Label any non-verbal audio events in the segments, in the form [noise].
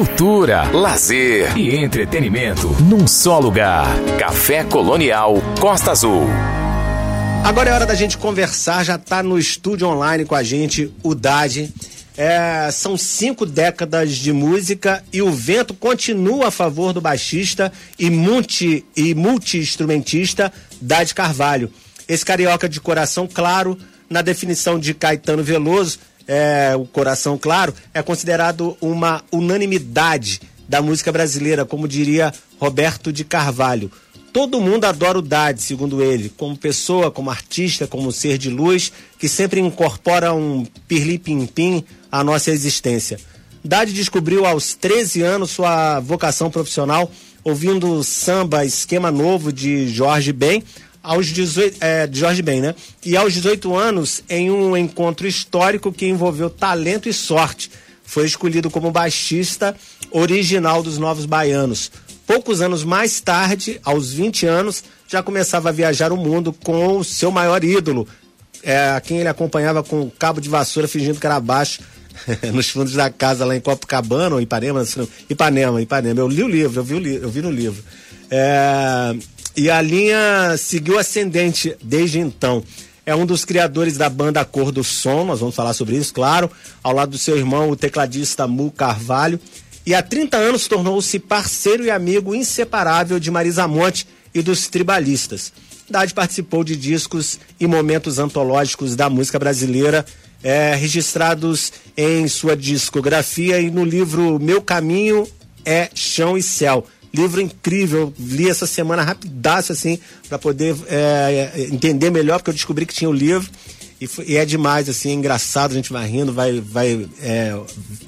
cultura, lazer e entretenimento num só lugar. Café Colonial Costa Azul. Agora é hora da gente conversar, já está no estúdio online com a gente o Dade. É, são cinco décadas de música e o vento continua a favor do baixista e multi e multi-instrumentista Dade Carvalho. Esse carioca de coração claro, na definição de Caetano Veloso, é, o coração claro, é considerado uma unanimidade da música brasileira, como diria Roberto de Carvalho. Todo mundo adora o Dade, segundo ele, como pessoa, como artista, como ser de luz, que sempre incorpora um pirli-pim-pim à nossa existência. Dade descobriu aos 13 anos sua vocação profissional, ouvindo samba Esquema Novo de Jorge Ben, aos 18, é, de Jorge Ben, né? E aos 18 anos, em um encontro histórico que envolveu talento e sorte, foi escolhido como baixista original dos Novos Baianos. Poucos anos mais tarde, aos 20 anos, já começava a viajar o mundo com o seu maior ídolo, é, a quem ele acompanhava com cabo de vassoura fingindo que era baixo [laughs] nos fundos da casa lá em Copacabana ou Ipanema, Ipanema, Ipanema. Eu li o livro, eu vi, o li, eu vi no livro. É, e a linha seguiu ascendente desde então. É um dos criadores da banda Cor do Som, nós vamos falar sobre isso, claro, ao lado do seu irmão, o tecladista Mu Carvalho e há 30 anos tornou-se parceiro e amigo inseparável de Marisa Monte e dos tribalistas. Dade participou de discos e momentos antológicos da música brasileira, é, registrados em sua discografia e no livro Meu Caminho é Chão e Céu. Livro incrível, li essa semana rapidaço assim, para poder é, entender melhor, porque eu descobri que tinha o livro e, e, é demais, assim, é engraçado, a gente vai rindo, vai, vai é,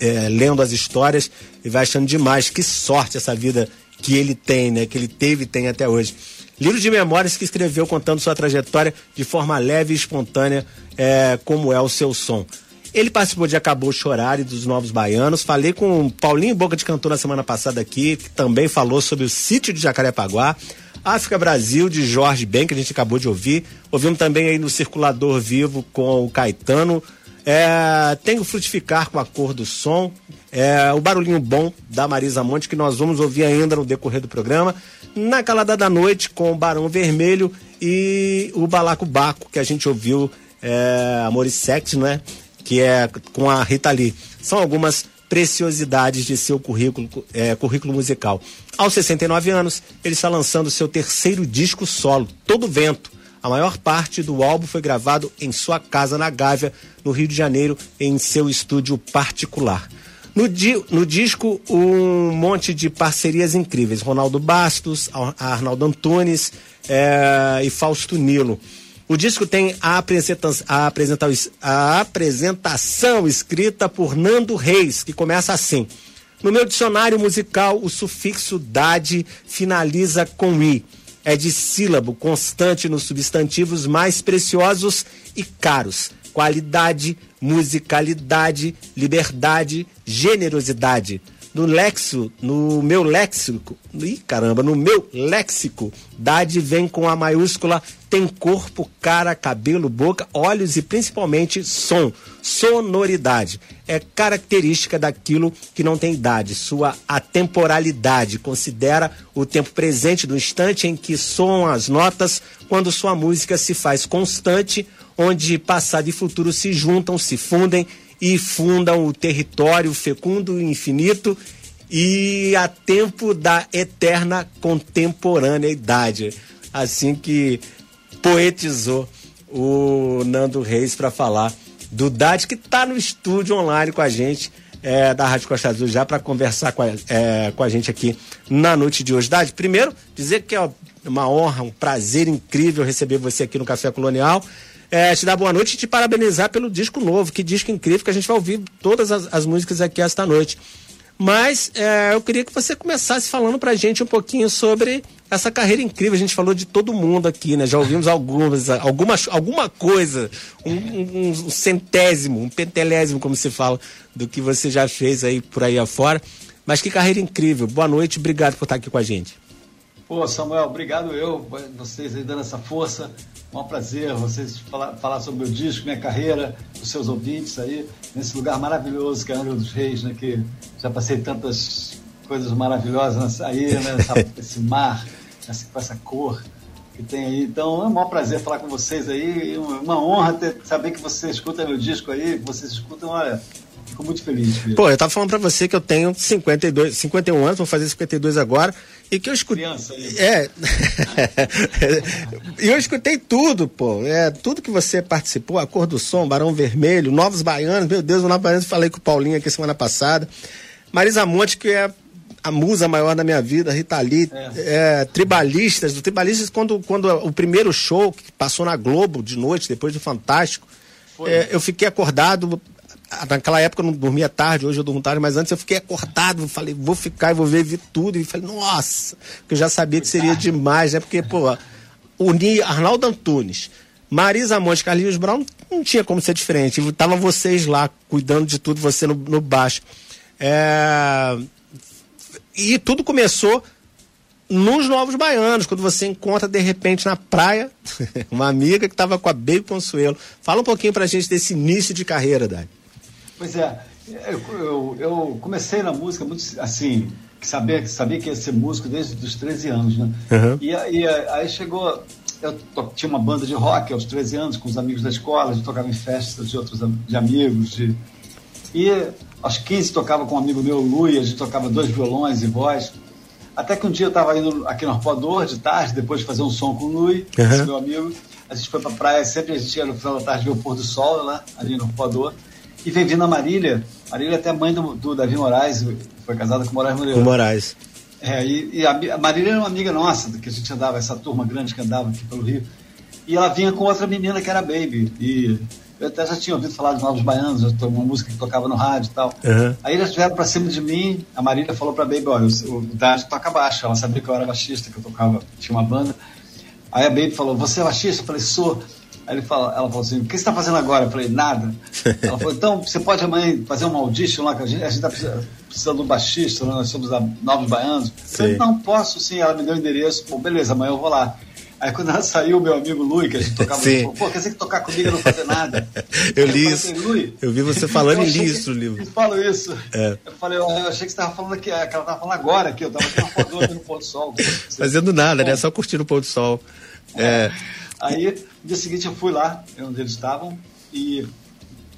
é, lendo as histórias e vai achando demais. Que sorte essa vida que ele tem, né? Que ele teve e tem até hoje. Livro de memórias que escreveu contando sua trajetória de forma leve e espontânea, é, como é o seu som. Ele participou de Acabou Chorar e dos Novos Baianos. Falei com o Paulinho Boca de Cantor na semana passada aqui, que também falou sobre o sítio de Jacarepaguá. África Brasil, de Jorge Ben, que a gente acabou de ouvir. Ouvimos também aí no Circulador Vivo com o Caetano. É, tem o Frutificar com a cor do som. É, o Barulhinho Bom da Marisa Monte, que nós vamos ouvir ainda no decorrer do programa. Na Calada da Noite com o Barão Vermelho e o Balaco Baco, que a gente ouviu, é, Amor e Sexo, né? Que é com a Rita Lee. São algumas preciosidades de seu currículo, é, currículo musical. Aos 69 anos, ele está lançando seu terceiro disco solo, Todo Vento. A maior parte do álbum foi gravado em sua casa na Gávea, no Rio de Janeiro, em seu estúdio particular. No, di no disco, um monte de parcerias incríveis. Ronaldo Bastos, Arnaldo Antunes é, e Fausto Nilo. O disco tem a, apresenta a, apresenta a apresentação escrita por Nando Reis, que começa assim. No meu dicionário musical, o sufixo dade finaliza com i. É de sílabo constante nos substantivos mais preciosos e caros. Qualidade, musicalidade, liberdade, generosidade no lexo, no meu léxico, ih, caramba, no meu léxico, dade vem com a maiúscula, tem corpo, cara, cabelo, boca, olhos e principalmente som, sonoridade. É característica daquilo que não tem idade, sua atemporalidade, considera o tempo presente do instante em que soam as notas, quando sua música se faz constante, onde passado e futuro se juntam, se fundem e fundam o território fecundo e infinito e a tempo da eterna contemporaneidade. Assim que poetizou o Nando Reis para falar do Dade, que está no estúdio online com a gente, é, da Rádio Costa Azul, já para conversar com a, é, com a gente aqui na noite de hoje. Dade, primeiro, dizer que é uma honra, um prazer incrível receber você aqui no Café Colonial é, te dar boa noite e te parabenizar pelo disco novo. Que disco incrível que a gente vai ouvir todas as, as músicas aqui esta noite. Mas é, eu queria que você começasse falando pra gente um pouquinho sobre essa carreira incrível. A gente falou de todo mundo aqui, né? Já ouvimos algumas, alguma, alguma coisa, um, um, um centésimo, um pentelésimo, como se fala, do que você já fez aí por aí afora. Mas que carreira incrível. Boa noite, obrigado por estar aqui com a gente. Pô, Samuel, obrigado eu, vocês aí dando essa força. É um prazer vocês falar, falar sobre o meu disco, minha carreira, os seus ouvintes aí, nesse lugar maravilhoso que é Angra dos Reis, né? Que já passei tantas coisas maravilhosas aí, né? [laughs] Essa, esse mar, essa, com essa cor que tem aí. Então é um maior prazer falar com vocês aí. Uma honra ter, saber que você escuta meu disco aí, que vocês escutam, olha. Fico muito feliz. Filho. Pô, eu tava falando pra você que eu tenho 52, 51 anos, vou fazer 52 agora, e que eu escutei. Criança aí. É. [laughs] e eu escutei tudo, pô. É, tudo que você participou, a cor do som, Barão Vermelho, Novos Baianos, meu Deus, o Novos Baianos, falei com o Paulinho aqui semana passada. Marisa Monte, que é a musa maior da minha vida, Rita Lee, é. É, Tribalistas, do Tribalistas, quando, quando o primeiro show que passou na Globo de noite, depois do Fantástico, é, eu fiquei acordado. Naquela época eu não dormia tarde, hoje eu durmo tarde, mas antes eu fiquei acordado, falei, vou ficar e vou ver, vi tudo, e falei, nossa, porque eu já sabia que seria demais, né? Porque, pô, unir Arnaldo Antunes, Marisa Monte, Carlinhos Brown, não tinha como ser diferente. Estavam vocês lá, cuidando de tudo, você no, no baixo. É, e tudo começou nos Novos Baianos, quando você encontra de repente na praia [laughs] uma amiga que estava com a Baby Consuelo. Fala um pouquinho pra gente desse início de carreira, Dani. Pois é, eu, eu, eu, comecei na música muito assim, sabia, sabia que ia ser músico desde os 13 anos, né? Uhum. E, e aí chegou, eu tinha uma banda de rock aos 13 anos com os amigos da escola, a gente tocava em festas de outros de amigos, de, e aos 15 tocava com um amigo meu, Lui, a gente tocava dois violões e voz. Até que um dia eu estava indo aqui no Arpoador de tarde, depois de fazer um som com o Lui, uhum. esse meu amigo. A gente foi pra praia, sempre a gente ia no final da tarde ver o pôr do sol lá, ali no Arpoador. E vem vindo a Marília. Marília é até mãe do, do Davi Moraes, foi casada com o Moraes Moreira. Com Moraes. É, e, e a, Marília era uma amiga nossa, que a gente andava, essa turma grande que andava aqui pelo Rio. E ela vinha com outra menina que era Baby. E eu até já tinha ouvido falar de Novos Baianos, uma música que tocava no rádio e tal. Uhum. Aí eles vieram pra cima de mim, a Marília falou pra Baby, olha, o, o Dad toca baixo, ela sabia que eu era baixista, que eu tocava, tinha uma banda. Aí a Baby falou, você é baixista? Eu falei, sou. Aí ele fala, ela falou assim, o que você está fazendo agora? Eu falei, nada. Ela falou, então você pode amanhã fazer uma audition lá, que a gente, a gente tá precisando de um baixista, nós somos Novos Baianos. Eu falei, não, posso sim, ela me deu o endereço, pô, beleza, amanhã eu vou lá. Aí quando ela saiu, meu amigo Lui, que a gente tocava, Sim. pô, quer dizer que tocar comigo é não fazer nada. [laughs] eu li isso. Eu vi você falando em li isso no livro. Eu falo isso. É. Eu falei, eu achei que você estava falando aqui, que ela estava falando agora aqui, eu estava aqui na foto no pôr do sol. [laughs] Fazendo nada, né? Só curtindo o pôr do sol. É. é. Aí, no dia seguinte eu fui lá, onde eles estavam, e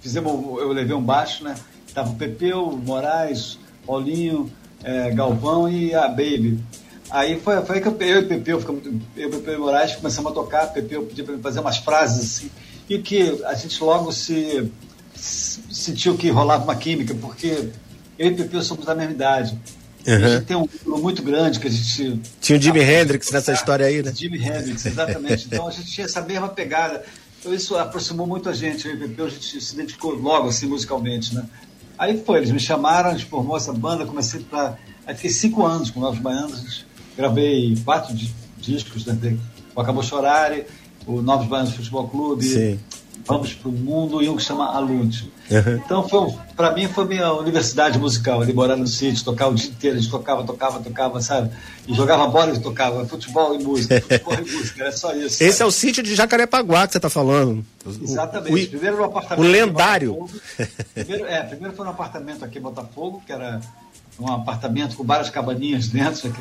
fizemos, eu levei um baixo, né? Tava o Pepeu, Moraes, Paulinho, é, Galvão e a Baby. Aí foi, foi aí que eu, eu e Pepeu, eu e Pepeu Moraes começamos a tocar, Pepeu pediu para fazer umas frases assim, e que a gente logo se, se sentiu que rolava uma química, porque eu e Pepeu somos da mesma idade. Uhum. A gente tem um grupo muito grande que a gente. Tinha o Jimi Hendrix nessa história aí, né? Jimi Hendrix, exatamente. Então a gente tinha essa mesma pegada. Então isso aproximou muito a gente. E Pepeu, a gente se identificou logo assim musicalmente, né? Aí foi, eles me chamaram, a gente formou essa banda, comecei para. Aí fiquei cinco anos com Novos Baianos, gravei quatro discos, né? o Acabou Chorar, o Novos Baianos Futebol Clube, Sim. Vamos para o Mundo e um que chama Alude. Uhum. Então, para mim, foi minha universidade musical, ali morar no sítio, tocar o dia inteiro, a gente tocava, tocava, tocava, sabe? E jogava bola e tocava, futebol e música, [laughs] futebol e música, era só isso. Esse é o sítio de Jacarepaguá que você está falando. Exatamente. O, primeiro no apartamento. O lendário. Primeiro, é, primeiro foi no apartamento aqui em Botafogo, que era um apartamento com várias cabaninhas dentro,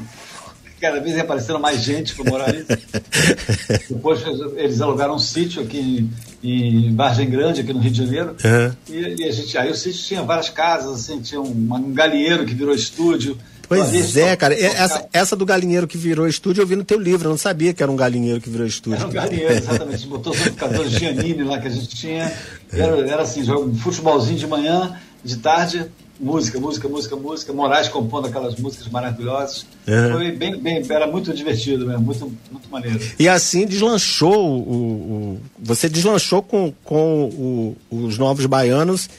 cada vez aparecendo mais gente para morar ali. [laughs] Depois eles alugaram um sítio aqui em, em Vargem Grande, aqui no Rio de Janeiro. Uhum. E, e, a gente, aí o sítio tinha várias casas, assim, tinha um, um galinheiro que virou estúdio. Pois é, cara. Essa, essa do galinheiro que virou estúdio eu vi no teu livro. Eu não sabia que era um galinheiro que virou estúdio. Era um galinheiro, exatamente. [laughs] Botou os amplificadores Giannini lá que a gente tinha. Era, era assim, jogo, futebolzinho de manhã, de tarde, música, música, música, música. Moraes compondo aquelas músicas maravilhosas. Uhum. Foi bem, bem, era muito divertido mesmo, muito, muito maneiro. E assim deslanchou o, o você deslanchou com, com o, os novos baianos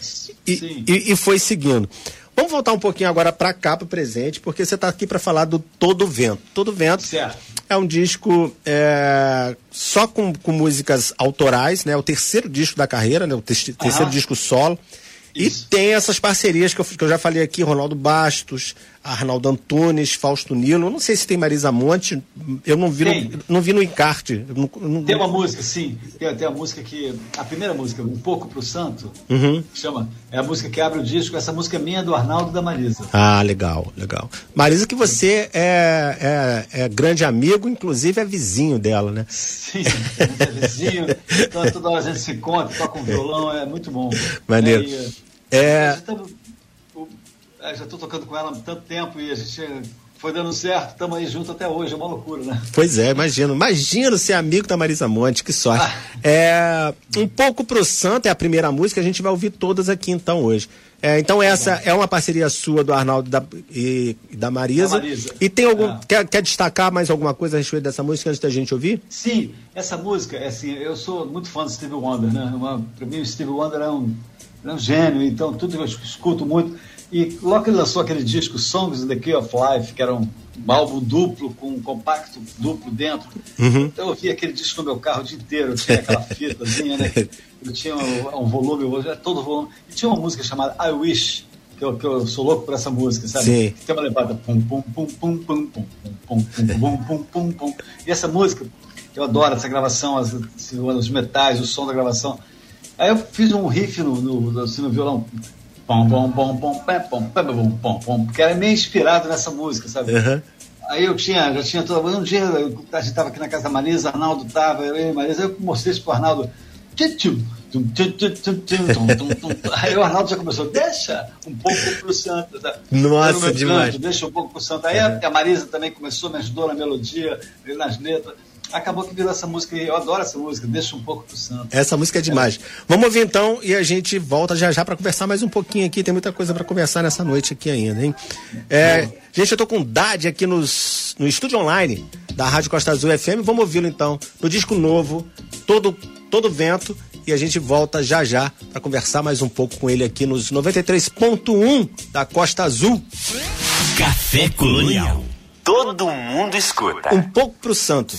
e, e, e, foi seguindo. Vamos voltar um pouquinho agora para cá, para o presente, porque você está aqui para falar do Todo Vento. Todo Vento certo. é um disco é, só com, com músicas autorais, né? O terceiro disco da carreira, né? O terceiro disco solo. E tem essas parcerias que eu, que eu, já falei aqui, Ronaldo Bastos, Arnaldo Antunes, Fausto Nilo. Não sei se tem Marisa Monte. Eu não vi, no, não vi no encarte. Não, não... Tem uma música, sim. Tem, tem a música que. A primeira música, Um Pouco pro Santo, uhum. chama. É a música que abre o disco. Essa música é minha do Arnaldo e da Marisa. Ah, legal, legal. Marisa, que você é, é, é grande amigo, inclusive é vizinho dela, né? Sim, é vizinho. [laughs] então, toda hora a gente se encontra, toca um violão, é muito bom. Maneiro. É. é... É, já estou tocando com ela há tanto tempo e a gente foi dando certo, estamos aí juntos até hoje, é uma loucura, né? Pois é, imagino. Imagino ser amigo da Marisa Monte, que sorte. Ah. É, um pouco pro Santo é a primeira música, a gente vai ouvir todas aqui então hoje. É, então essa é uma parceria sua do Arnaldo da, e, da Marisa. Marisa. E tem algum. É. Quer, quer destacar mais alguma coisa a respeito dessa música antes da gente ouvir? Sim, essa música, é assim, eu sou muito fã do Steve Wonder, né? Para mim o Steve Wonder é um, é um gênio, então tudo que eu escuto muito. E logo que ele lançou aquele disco Songs in the Key of Life, que era um, álbum duplo, com um compacto duplo dentro, uhum. então eu ouvia aquele disco no meu carro o dia inteiro, eu tinha aquela fitazinha, né? Eu tinha um, um volume, todo volume. E tinha uma música chamada I Wish, que eu, que eu sou louco por essa música, sabe? Sim. Tem uma levada pum pum pum pum pum pum pum pum pum pum pum pum E essa música, eu adoro essa gravação, as, os metais, o som da gravação. Aí eu fiz um riff no, no, assim, no violão Pom, pom, pom, pom, pé, pom, pé, pom, pom, pom, que era meio inspirado nessa música, sabe? Uhum. Aí eu tinha, já tinha toda. Um dia a gente estava aqui na casa da Marisa, Arnaldo estava, eu e Marisa, eu mostrei isso pro Arnaldo. Aí o Arnaldo já começou, deixa um pouco pro Santos. Nossa, demais. Canto, deixa um pouco pro Santo. Aí uhum. a Marisa também começou, me ajudou na melodia, nas letras acabou que virou essa música e eu adoro essa música, deixa um pouco pro santo. Essa música é demais. É. Vamos ouvir então e a gente volta já já para conversar mais um pouquinho aqui, tem muita coisa para conversar nessa noite aqui ainda, hein? É, gente, eu tô com o Dade aqui nos, no estúdio online da Rádio Costa Azul FM, vamos ouvi-lo então, no disco novo, Todo, todo Vento, e a gente volta já já para conversar mais um pouco com ele aqui nos 93.1 da Costa Azul. Café Colonial. Todo mundo escuta. Um pouco pro santo.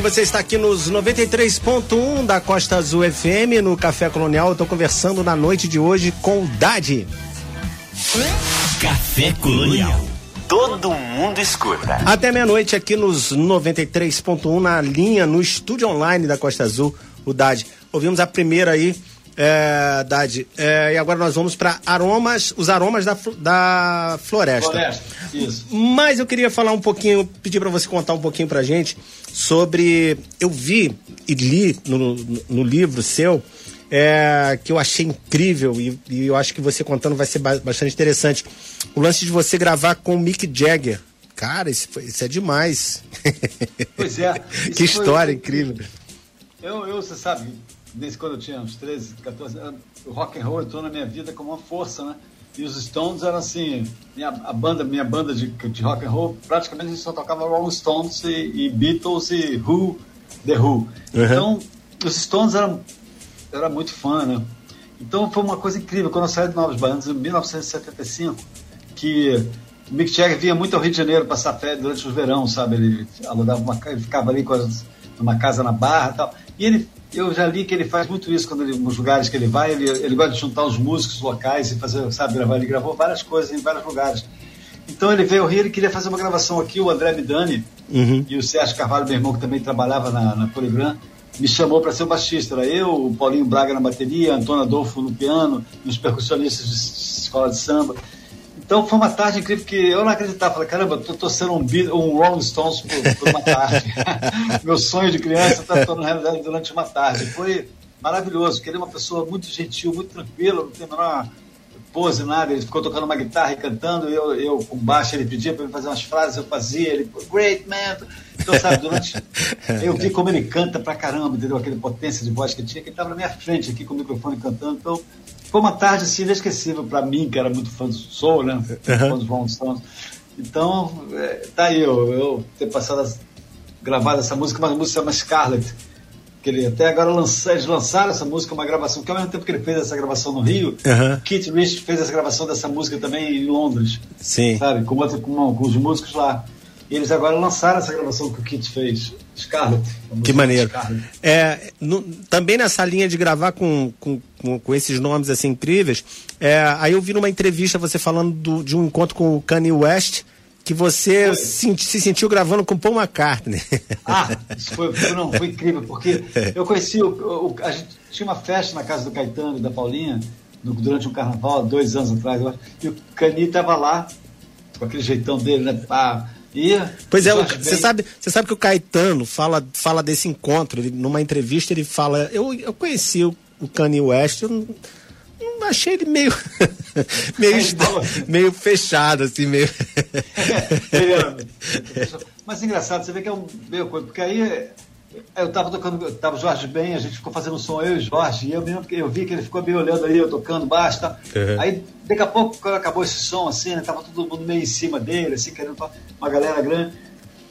Bem, você está aqui nos 93.1 da Costa Azul FM, no Café Colonial. Eu estou conversando na noite de hoje com o Dade. Café Colonial. Todo mundo escuta. Até meia-noite aqui nos 93.1 na linha, no estúdio online da Costa Azul, o Dade. Ouvimos a primeira aí, é, Dade. É, e agora nós vamos para aromas, os aromas da, da floresta. Floresta, isso. Mas eu queria falar um pouquinho, pedir para você contar um pouquinho pra gente sobre. Eu vi e li no, no, livro seu. É, que eu achei incrível e, e, eu acho que você contando vai ser ba bastante interessante. O lance de você gravar com o Mick Jagger. Cara, isso, foi, isso é demais. [laughs] Pois é. que história foi... incrível. Eu, eu, você sabe, desde quando eu tinha uns 13, 14 anos, o rock and roll entrou na minha vida como uma força, né? E os Stones eram assim, minha, a banda, minha banda de, de rock and roll, praticamente a gente só tocava Rolling Stones e, e Beatles e Who, The Who. Uhum. Então, os Stones eram, eu era muito fã, né? Então foi uma coisa incrível. Quando eu saí de Novos Baianos em 1975, que Mick Jagger vinha muito ao Rio de Janeiro passar férias durante o verão, sabe? Ele alugava uma ele ficava ali com as, numa casa na Barra e tal. E ele eu já li que ele faz muito isso quando ele, nos lugares que ele vai, ele, ele gosta de juntar os músicos locais e fazer, sabe, gravar. Ele gravou várias coisas em vários lugares. Então ele veio ao Rio, ele queria fazer uma gravação aqui, o André Midani uhum. e o Sérgio Carvalho, meu irmão, que também trabalhava na, na Polygram, me chamou para ser o baixista. Era eu, o Paulinho Braga na bateria, Antônio Adolfo no piano, e os percussionistas de escola de samba. Então foi uma tarde incrível que eu não acreditava. Falei, caramba, tô torcendo um, um Rolling Stones por, por uma tarde. [laughs] Meu sonho de criança está tornando realidade durante uma tarde. Foi maravilhoso, porque ele é uma pessoa muito gentil, muito tranquila, não tem a menor pose, nada. Ele ficou tocando uma guitarra e cantando, eu, eu com baixo, ele pedia para eu fazer umas frases, eu fazia, ele, great man. Então, sabe, durante. [laughs] Eu vi como ele canta pra caramba, entendeu? Aquele potência de voz que ele tinha, que ele estava na minha frente aqui com o microfone cantando. Então, foi uma tarde assim, inesquecível para mim, que era muito fã do Soul, né? Uhum. Fã dos Rolling Stones. Então, é, tá aí, eu, eu ter passado, gravado essa música, uma música chama Scarlet, que ele até agora lança, eles lançaram essa música, uma gravação, que ao mesmo tempo que ele fez essa gravação no Rio, uhum. Keith Rich fez essa gravação dessa música também em Londres. Sim. Sabe? Com, outro, com, com os músicos lá. E eles agora lançaram essa gravação que o Kit fez, Scarlet. Que maneiro. É, no, também nessa linha de gravar com, com, com, com esses nomes assim incríveis, é, aí eu vi numa entrevista você falando do, de um encontro com o Kanye West, que você se, se, sentiu gravando com Paul McCartney. [laughs] Ah, isso foi, não, foi incrível, porque eu conheci, o, o, a gente tinha uma festa na casa do Caetano e da Paulinha, no, durante um carnaval, dois anos atrás, e o Kanye estava lá, com aquele jeitão dele, né? E pois é, você sabe, você sabe que o Caetano fala, fala desse encontro, ele, numa entrevista ele fala, eu, eu conheci o, o Kanye West, eu não, não achei ele meio [laughs] meio, [laughs] meio fechado assim, meio [laughs] Mas engraçado, você vê que é um meio coisa, porque aí eu tava tocando, eu tava Jorge bem, a gente ficou fazendo som, eu e Jorge, e eu mesmo, eu vi que ele ficou meio olhando ali, eu tocando baixo, tá? Uhum. Aí, daqui a pouco, quando acabou esse som, assim, né, tava todo mundo meio em cima dele, assim, querendo uma galera grande.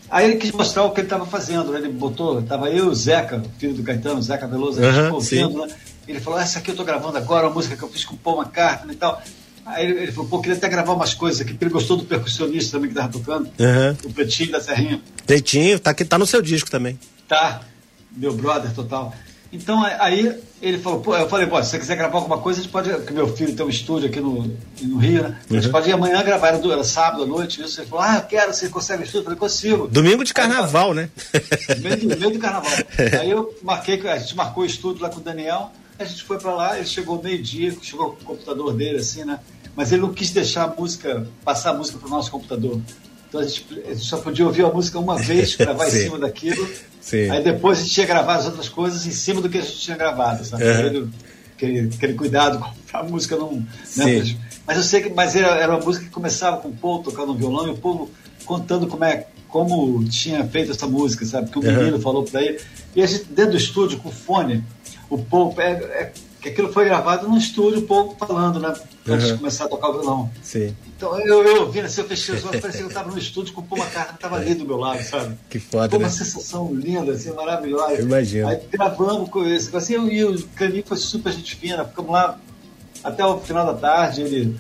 Aí ele quis mostrar o que ele tava fazendo, né? Ele botou, tava eu e o Zeca, filho do Caetano, Zeca Veloso, a gente uhum, ouvindo, né? Ele falou, essa aqui eu tô gravando agora, uma música que eu fiz com o Paul McCartney e tal. Aí ele, ele falou, pô, queria até gravar umas coisas aqui, porque ele gostou do percussionista também que tava tocando, uhum. o Pretinho da Serrinha. Pretinho, tá, aqui, tá no seu disco também. Tá meu brother total. Então aí ele falou, pô, eu falei, pô, se você quiser gravar alguma coisa, a gente pode. Porque meu filho tem um estúdio aqui no, no Rio, né? A gente uhum. pode ir amanhã gravar, era, era sábado à noite, isso. Ele falou, ah, eu quero, você consegue estúdio? Eu falei, consigo. Domingo de carnaval, aí, né? Meio do, meio do carnaval. [laughs] aí eu marquei, a gente marcou o estúdio lá com o Daniel, a gente foi pra lá, ele chegou meio-dia, chegou com o computador dele, assim, né? Mas ele não quis deixar a música, passar a música pro nosso computador. Então a gente, a gente só podia ouvir a música uma vez, [laughs] gravar em cima daquilo. Sim. Aí depois a gente ia gravar as outras coisas em cima do que a gente tinha gravado, sabe? Uhum. Aquele, aquele, aquele, cuidado com a música não. Né? Mas eu sei que mas era, era uma música que começava com o Paul tocando um violão e o povo contando como é como tinha feito essa música, sabe? Que o menino uhum. falou para ele. E a gente, dentro do estúdio, com fone, o Paul é, é que aquilo foi gravado no estúdio, o povo falando, né? Antes uhum. de começar a tocar o violão. Sim. Então eu, eu ouvindo assim, eu fechei os olhos, parecia que eu estava no estúdio com o Paul McCartney, estava ali do meu lado, sabe? Que foda, Foi uma né? sensação linda, assim, maravilhosa. Eu imagino. Aí gravamos com esse, assim, eu, e o Caninho foi super gente fina, ficamos lá até o final da tarde, ele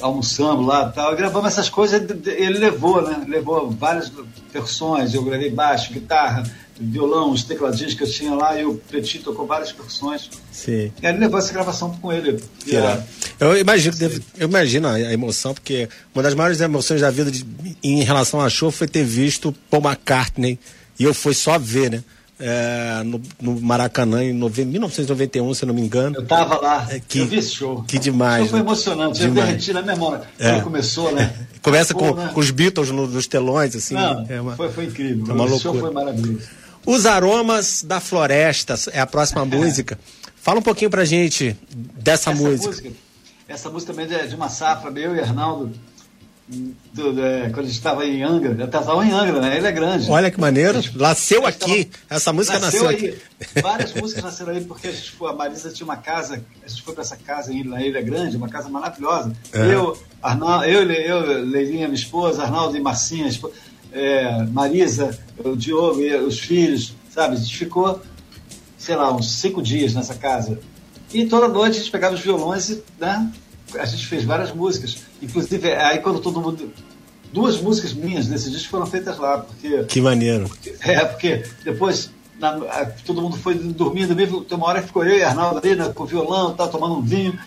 almoçando lá e tal, gravamos essas coisas, ele levou, né? Levou várias percussões, eu gravei baixo, guitarra, violão, os tecladinhos que eu tinha lá, e o Petit tocou várias percussões. Sim. E ele levou essa gravação com ele. A... Eu imagino, deve, eu imagino a, emoção, porque uma das maiores emoções da vida de, em relação a show foi ter visto Paul McCartney, e eu fui só ver, né? É, no, no, Maracanã em nove, 1991, se não me engano. Eu tava lá, é, que, eu vi esse show. Que demais. O show foi né? emocionante, demais. eu derreti na memória. É. Quando começou, né? Começa Pô, com, né? com, os Beatles no, nos telões, assim. Não, é uma, foi, foi incrível. É uma o loucura. show foi maravilhoso. Os Aromas da Floresta é a próxima música. Fala um pouquinho pra gente dessa essa música. música. Essa música também é de uma safra, meu e Arnaldo, do, do, é, quando a gente estava em Angra, eu estava em Angra, né? Ele é grande. Olha que maneiro, nasceu aqui, tava, essa música nasceu, nasceu aqui. [laughs] Várias músicas nasceram aí porque a, gente a Marisa tinha uma casa, a gente foi para essa casa na Ilha Grande, uma casa maravilhosa. É. Eu, Arnaldo, eu, eu, Leilinha, minha esposa, Arnaldo e Marcinha, esposa, é, Marisa, o Diogo e os filhos, sabe? A gente ficou, sei lá, uns cinco dias nessa casa. E toda noite a gente pegava os violões e, né? a gente fez várias músicas. Inclusive, aí quando todo mundo. Duas músicas minhas desse disco foram feitas lá, porque. Que maneiro. Porque, é, porque depois na, todo mundo foi dormindo, mesmo, tem uma hora que ficou eu e Arnaldo ali né, com violão, tá, tomando um vinho.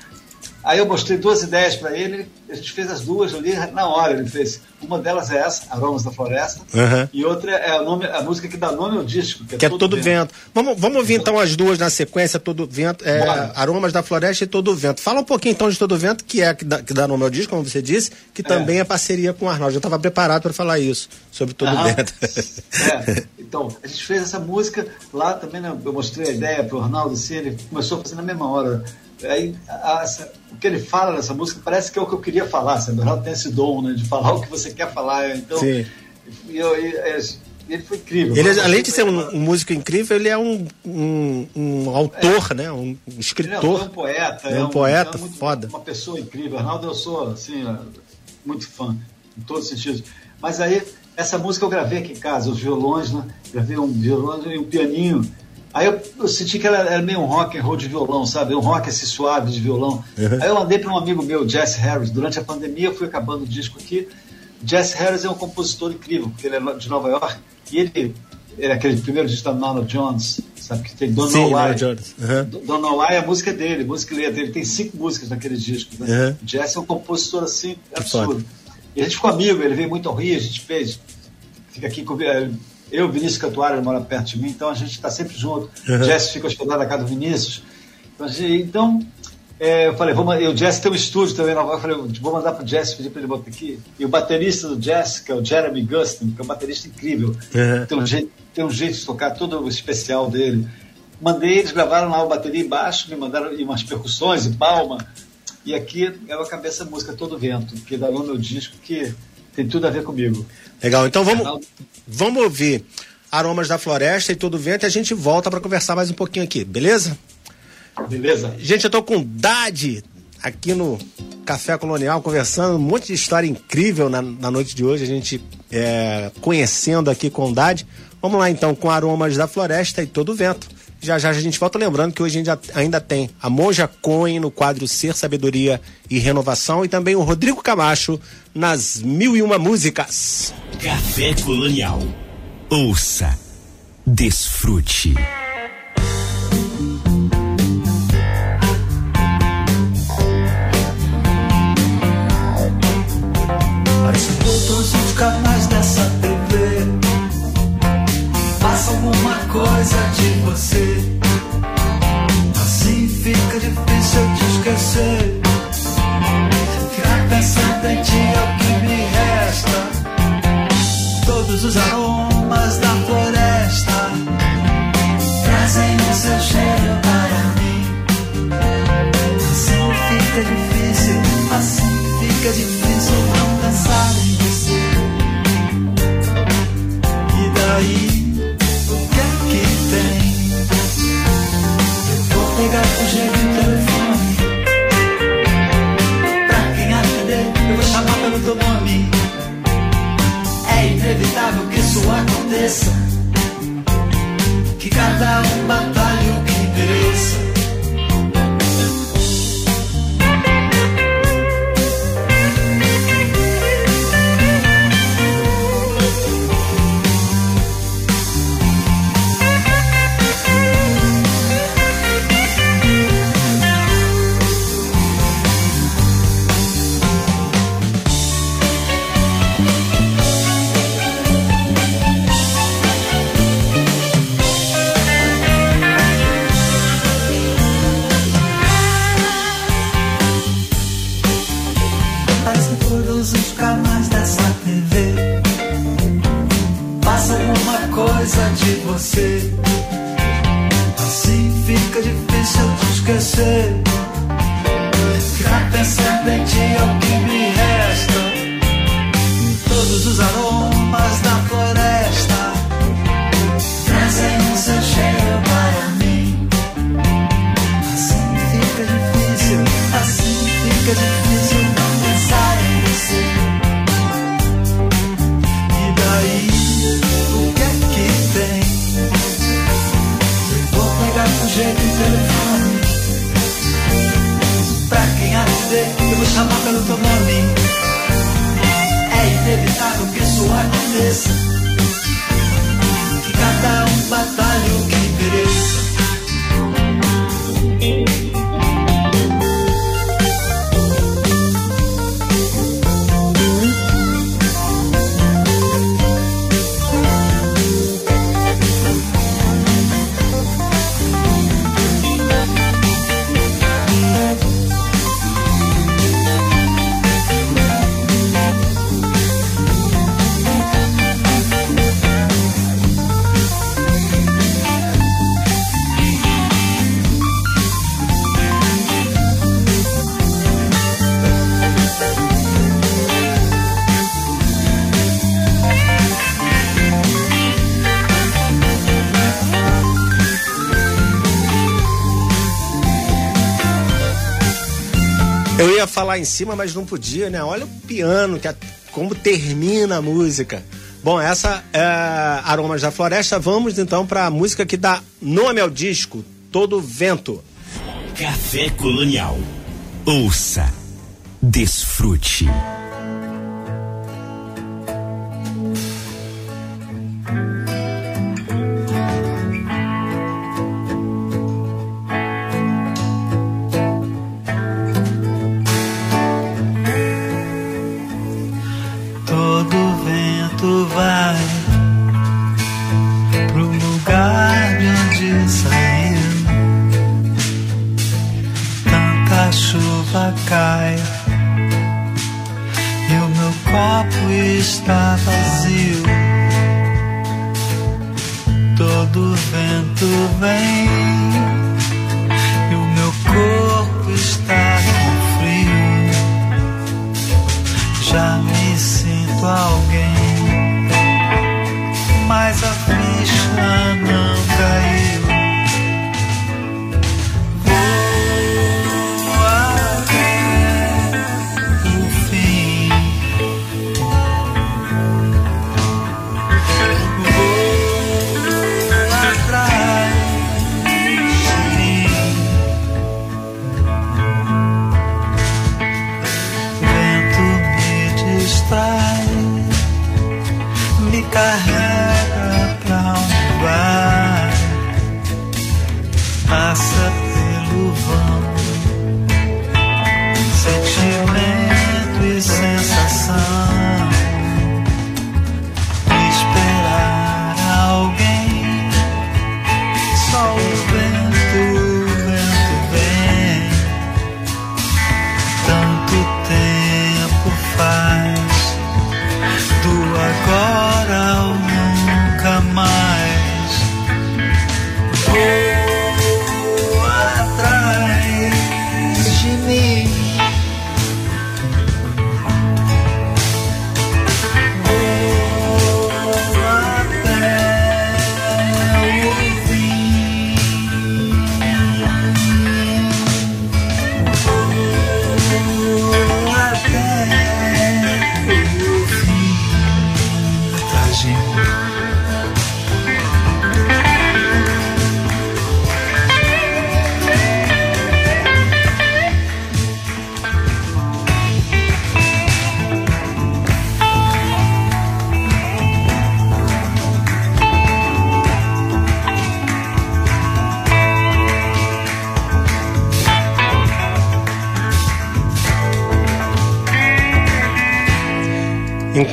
Aí eu mostrei duas ideias para ele, a gente fez as duas ali na hora. Ele fez. Uma delas é essa, Aromas da Floresta, uhum. e outra é o nome, a música que dá nome ao disco, que é, que Todo, é todo Vento. vento. Vamos, vamos ouvir então as duas na sequência, Todo Vento, é, Aromas da Floresta e Todo Vento. Fala um pouquinho então de Todo Vento, que é que dá, que dá nome ao disco, como você disse, que é. também é parceria com o Arnaldo. Eu estava preparado para falar isso, sobre Todo uhum. Vento. É. Então, a gente fez essa música lá também, né, eu mostrei a ideia para o Arnaldo, assim, ele começou a fazer na mesma hora. Aí, a, a, o que ele fala nessa música parece que é o que eu queria falar, sabe? O Arnaldo tem esse dom, né, de falar [laughs] o que você quer falar. Então, Sim. Eu, eu, ele foi incrível. Ele, além de ser um, um, músico incrível, ele é um, um, um autor, é. né? Um escritor. Ele é um poeta. É um, poeta, é muito, foda. Uma pessoa incrível. Arnaldo, eu sou, assim, muito fã, em todos os sentidos. Mas aí, essa música eu gravei aqui em casa, os violões, né? Gravei um violão e um pianinho. Aí eu, eu, senti que ela era meio um rock and roll de violão, sabe? Um rock esse suave de violão. Uhum. Aí eu andei para um amigo meu, Jess Harris. Durante a pandemia eu fui acabando o disco aqui. Jess Harris é um compositor incrível, porque ele é de Nova York. E ele, ele é aquele primeiro disco da Nona Jones, sabe? Que tem Don't Sim, Know Why. Jones. Uhum. Don't Know Why é a música dele, a música dele. Ele tem cinco músicas naquele disco. Né? Uhum. Jess é um compositor assim, absurdo. E a gente ficou amigo, ele veio muito ao Rio, a gente fez. Fica aqui com eu, Vinícius Cantuário, ele mora perto de mim, então a gente está sempre junto. Uhum. Jess fica hospedado na casa do Vinícius. Então, gente, então é, eu falei, vamos, e o Jess tem um estúdio também, eu falei, vou mandar pro Jess, pedir para ele botar aqui. E o baterista do Jess, que é o Jeremy Gustin, que é um baterista incrível, uhum. tem, um jeito, tem um jeito de tocar todo o especial dele. Mandei, eles gravaram lá o bateria embaixo, me mandaram umas percussões e palma. E aqui é a cabeça música Todo Vento, que dá no meu disco, que tem tudo a ver comigo. Legal, então vamos, vamos ouvir Aromas da Floresta e Todo Vento e a gente volta para conversar mais um pouquinho aqui, beleza? Beleza. Gente, eu tô com Dade aqui no Café Colonial conversando, um monte de história incrível na, na noite de hoje, a gente é, conhecendo aqui com Dade. Vamos lá então com Aromas da Floresta e Todo Vento. Já já a gente volta lembrando que hoje ainda, ainda tem a Monja Cohen no quadro Ser, Sabedoria e Renovação e também o Rodrigo Camacho nas Mil e Uma Músicas. Café Colonial. Ouça, desfrute. Parece dessa TV Alguma coisa de você. Assim fica difícil de esquecer. Ficar pensando em ti é o que me resta. Todos os aromas da floresta Trazem o seu cheiro para mim. Assim fica difícil, assim fica difícil listen falar em cima, mas não podia, né? Olha o piano, que é, como termina a música. Bom, essa é Aromas da Floresta. Vamos então para a música que dá nome ao disco, Todo Vento. Café Colonial. Ouça, desfrute.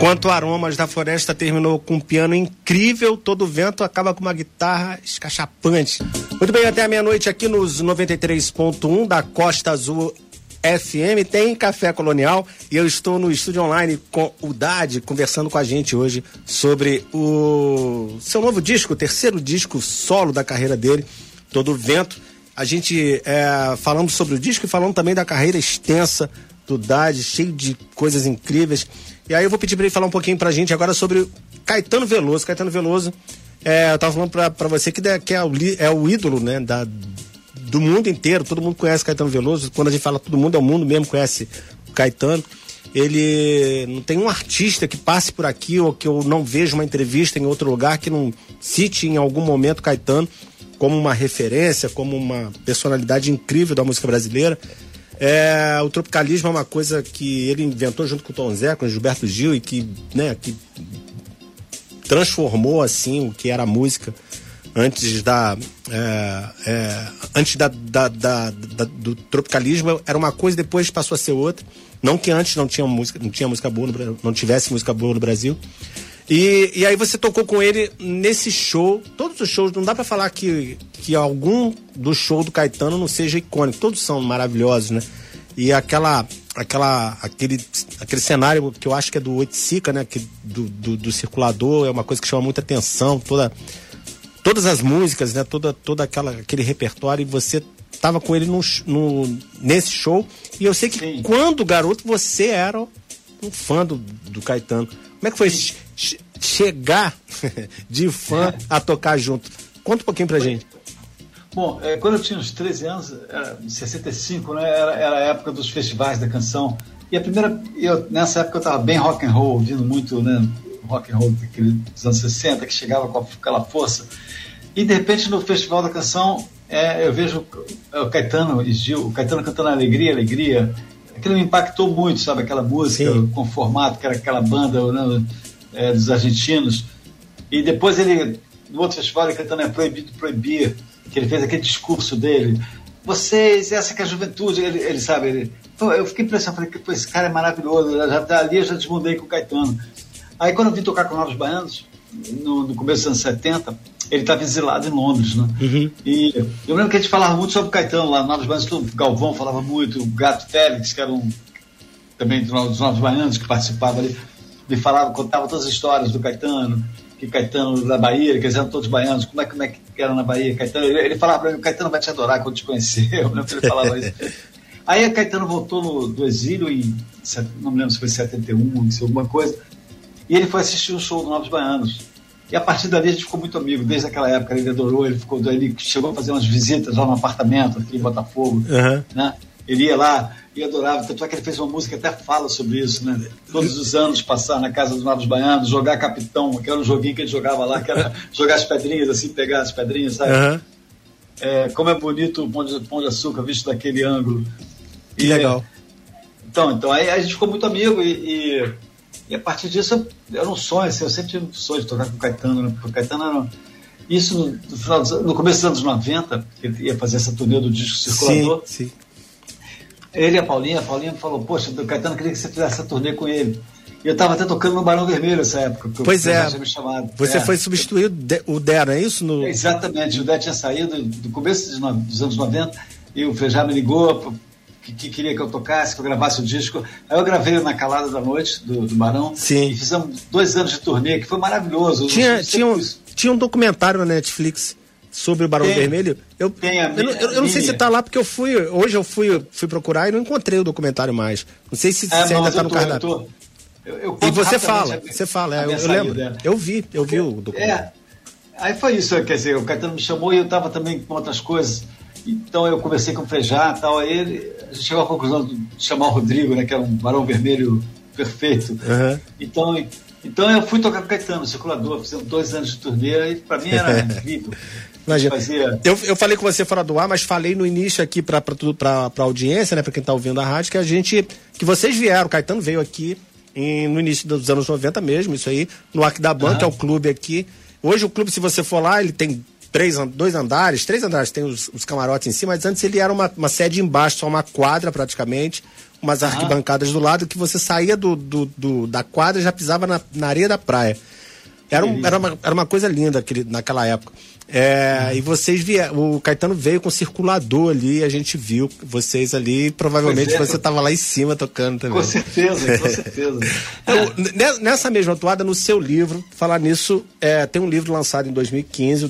Enquanto Aromas da Floresta terminou com um piano incrível, todo vento acaba com uma guitarra escachapante. Muito bem, até a meia-noite aqui nos 93.1 da Costa Azul FM tem Café Colonial e eu estou no estúdio online com o Dade conversando com a gente hoje sobre o seu novo disco, o terceiro disco solo da carreira dele, Todo Vento. A gente é, falando sobre o disco e falando também da carreira extensa do Dade, cheio de coisas incríveis. E aí eu vou pedir para ele falar um pouquinho pra gente agora sobre Caetano Veloso. Caetano Veloso, é, eu tava falando pra, pra você que, que é, o, é o ídolo, né, da, do mundo inteiro, todo mundo conhece Caetano Veloso. Quando a gente fala todo mundo, é o mundo mesmo conhece o Caetano. Ele não tem um artista que passe por aqui ou que eu não veja uma entrevista em outro lugar que não cite em algum momento Caetano como uma referência, como uma personalidade incrível da música brasileira. É, o tropicalismo é uma coisa que ele inventou junto com o Tom Zé, com o Gilberto Gil e que, né, que transformou assim o que era a música antes da é, é, antes da, da, da, do tropicalismo. Era uma coisa depois passou a ser outra. Não que antes não tinha música não tinha música boa no, não tivesse música boa no Brasil e, e aí você tocou com ele nesse show todos os shows não dá para falar que que algum do show do Caetano não seja icônico todos são maravilhosos né e aquela aquela aquele aquele cenário que eu acho que é do Oiticica né que do, do, do circulador é uma coisa que chama muita atenção toda todas as músicas, né? Toda, toda aquela, aquele repertório, e você estava com ele no, no, nesse show. E eu sei que Sim. quando garoto você era um fã do, do Caetano. Como é que foi chegar [laughs] de fã a tocar junto? Conta um pouquinho pra gente. Bom, é, quando eu tinha uns 13 anos, era, 65, né, era, era a época dos festivais da canção. E a primeira, eu, nessa época eu estava bem rock and roll, ouvindo muito né, rock and roll dos anos 60, que chegava com aquela força. E de repente no Festival da Canção é, eu vejo o Caetano e Gil, o Caetano cantando Alegria, Alegria. Aquilo me impactou muito, sabe? Aquela música Sim. com formato, que era aquela banda né, é, dos argentinos. E depois ele, no outro festival, ele cantando É Proibido Proibir, que ele fez aquele discurso dele. Vocês, essa que é a juventude, ele, ele sabe, ele, eu fiquei impressionado, falei que esse cara é maravilhoso, já ali eu já desmudei com o Caetano. Aí quando eu vim tocar com Novos Baianos, no, no começo dos anos 70, ele estava exilado em Londres, né? Uhum. E eu lembro que a gente falava muito sobre o Caetano lá, Novos Baianos, o Galvão falava muito, o Gato Félix, que era um também dos Novos Baianos, que participava ali, me falava, contava todas as histórias do Caetano, que Caetano da Bahia, que eles eram todos baianos, como é, como é que era na Bahia, Caetano, ele, ele falava para mim, o Caetano vai te adorar quando te conhecer, eu lembro que ele falava isso. Aí a Caetano voltou no, do exílio em, não me lembro se foi 71, se alguma coisa, e ele foi assistir o um show do Novos Baianos. E a partir dali a gente ficou muito amigo, desde aquela época ele adorou, ele ficou, ele chegou a fazer umas visitas lá no apartamento aqui em Botafogo, uhum. né? Ele ia lá e adorava, tanto é que ele fez uma música até fala sobre isso, né? Todos os anos passar na casa dos Novos Baianos, jogar capitão, que era um joguinho que ele jogava lá, que era [laughs] jogar as pedrinhas assim, pegar as pedrinhas, sabe? Uhum. É, como é bonito o pão de, pão de açúcar visto daquele ângulo. Que e, legal. Então, então aí a gente ficou muito amigo e, e e a partir disso era um sonho, assim, eu sempre tive um sonho de tocar com o Caetano, né? porque o Caetano era. Isso no, final dos, no começo dos anos 90, ele ia fazer essa turnê do disco circulador. Sim, sim. Ele e a Paulinha, a Paulinha falou, poxa, o Caetano queria que você fizesse essa turnê com ele. E eu estava até tocando no Barão Vermelho nessa época. Pois é. Você é. foi substituir o Dé, não é isso? No... Exatamente, o Dé tinha saído do começo dos anos 90 e o Frejá me ligou que, que, queria que eu tocasse, que eu gravasse o disco. Aí eu gravei na Calada da Noite, do, do Barão. Sim. E fizemos dois anos de turnê, que foi maravilhoso. Tinha, tinha, um, tinha um documentário na Netflix sobre o Barão tem, Vermelho. Eu, tem a, eu, eu, eu, não sei se tá lá, porque eu fui. Hoje eu fui, fui procurar e não encontrei o documentário mais. Não sei se, é, se ainda tá no cardápio. e você fala, você fala, é, eu, eu lembro. Dela. Eu vi, eu vi o documentário. É, aí foi isso, quer dizer, o Caetano me chamou e eu estava também com outras coisas. Então eu conversei com o Frejá e tal, aí ele, a gente chegou à conclusão de chamar o Rodrigo, né, que era um barão vermelho perfeito. Uhum. Então, então eu fui tocar com o Caetano, circulador, fizemos dois anos de turnê e para mim era [laughs] incrível. Imagina. Fazia... Eu, eu falei com você fora do ar, mas falei no início aqui para a audiência, né, para quem está ouvindo a rádio, que a gente. que vocês vieram, o Caetano veio aqui em, no início dos anos 90 mesmo, isso aí, no Arquidaban, uhum. que é o clube aqui. Hoje o clube, se você for lá, ele tem três, dois andares, três andares, tem os, os, camarotes em cima, mas antes ele era uma, uma sede embaixo, só uma quadra praticamente, umas arquibancadas do lado, que você saía do, do, do, da quadra e já pisava na, na areia da praia. Era, um, era, uma, era uma coisa linda aquele, naquela época. É, e vocês vieram, o Caetano veio com o circulador ali, a gente viu vocês ali, provavelmente é, você estava lá em cima tocando também. Com certeza, com certeza. [laughs] então, nessa mesma atuada, no seu livro, falar nisso, é, tem um livro lançado em 2015,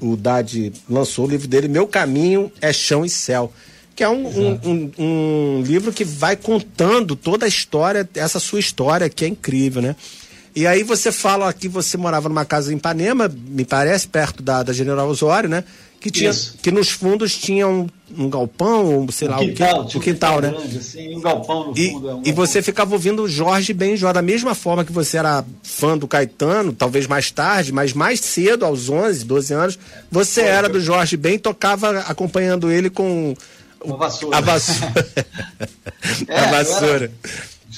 o, o Dade lançou o livro dele, Meu Caminho é Chão e Céu que é um, um, um, um, livro que vai contando toda a história, essa sua história, que é incrível, né? E aí você fala que você morava numa casa em Ipanema, me parece, perto da, da General Osório, né? Que, tinha, que nos fundos tinha um, um galpão, ou sei um lá, quintal, o que, um quintal, né? Grande, assim, um galpão no e, fundo. É um e você ficava ouvindo Jorge Benjó, da mesma forma que você era fã do Caetano, talvez mais tarde, mas mais cedo, aos 11, 12 anos, você Foi, era do Jorge Ben, tocava acompanhando ele com uma vassoura. A vassoura. [laughs] [laughs] é, a vassoura.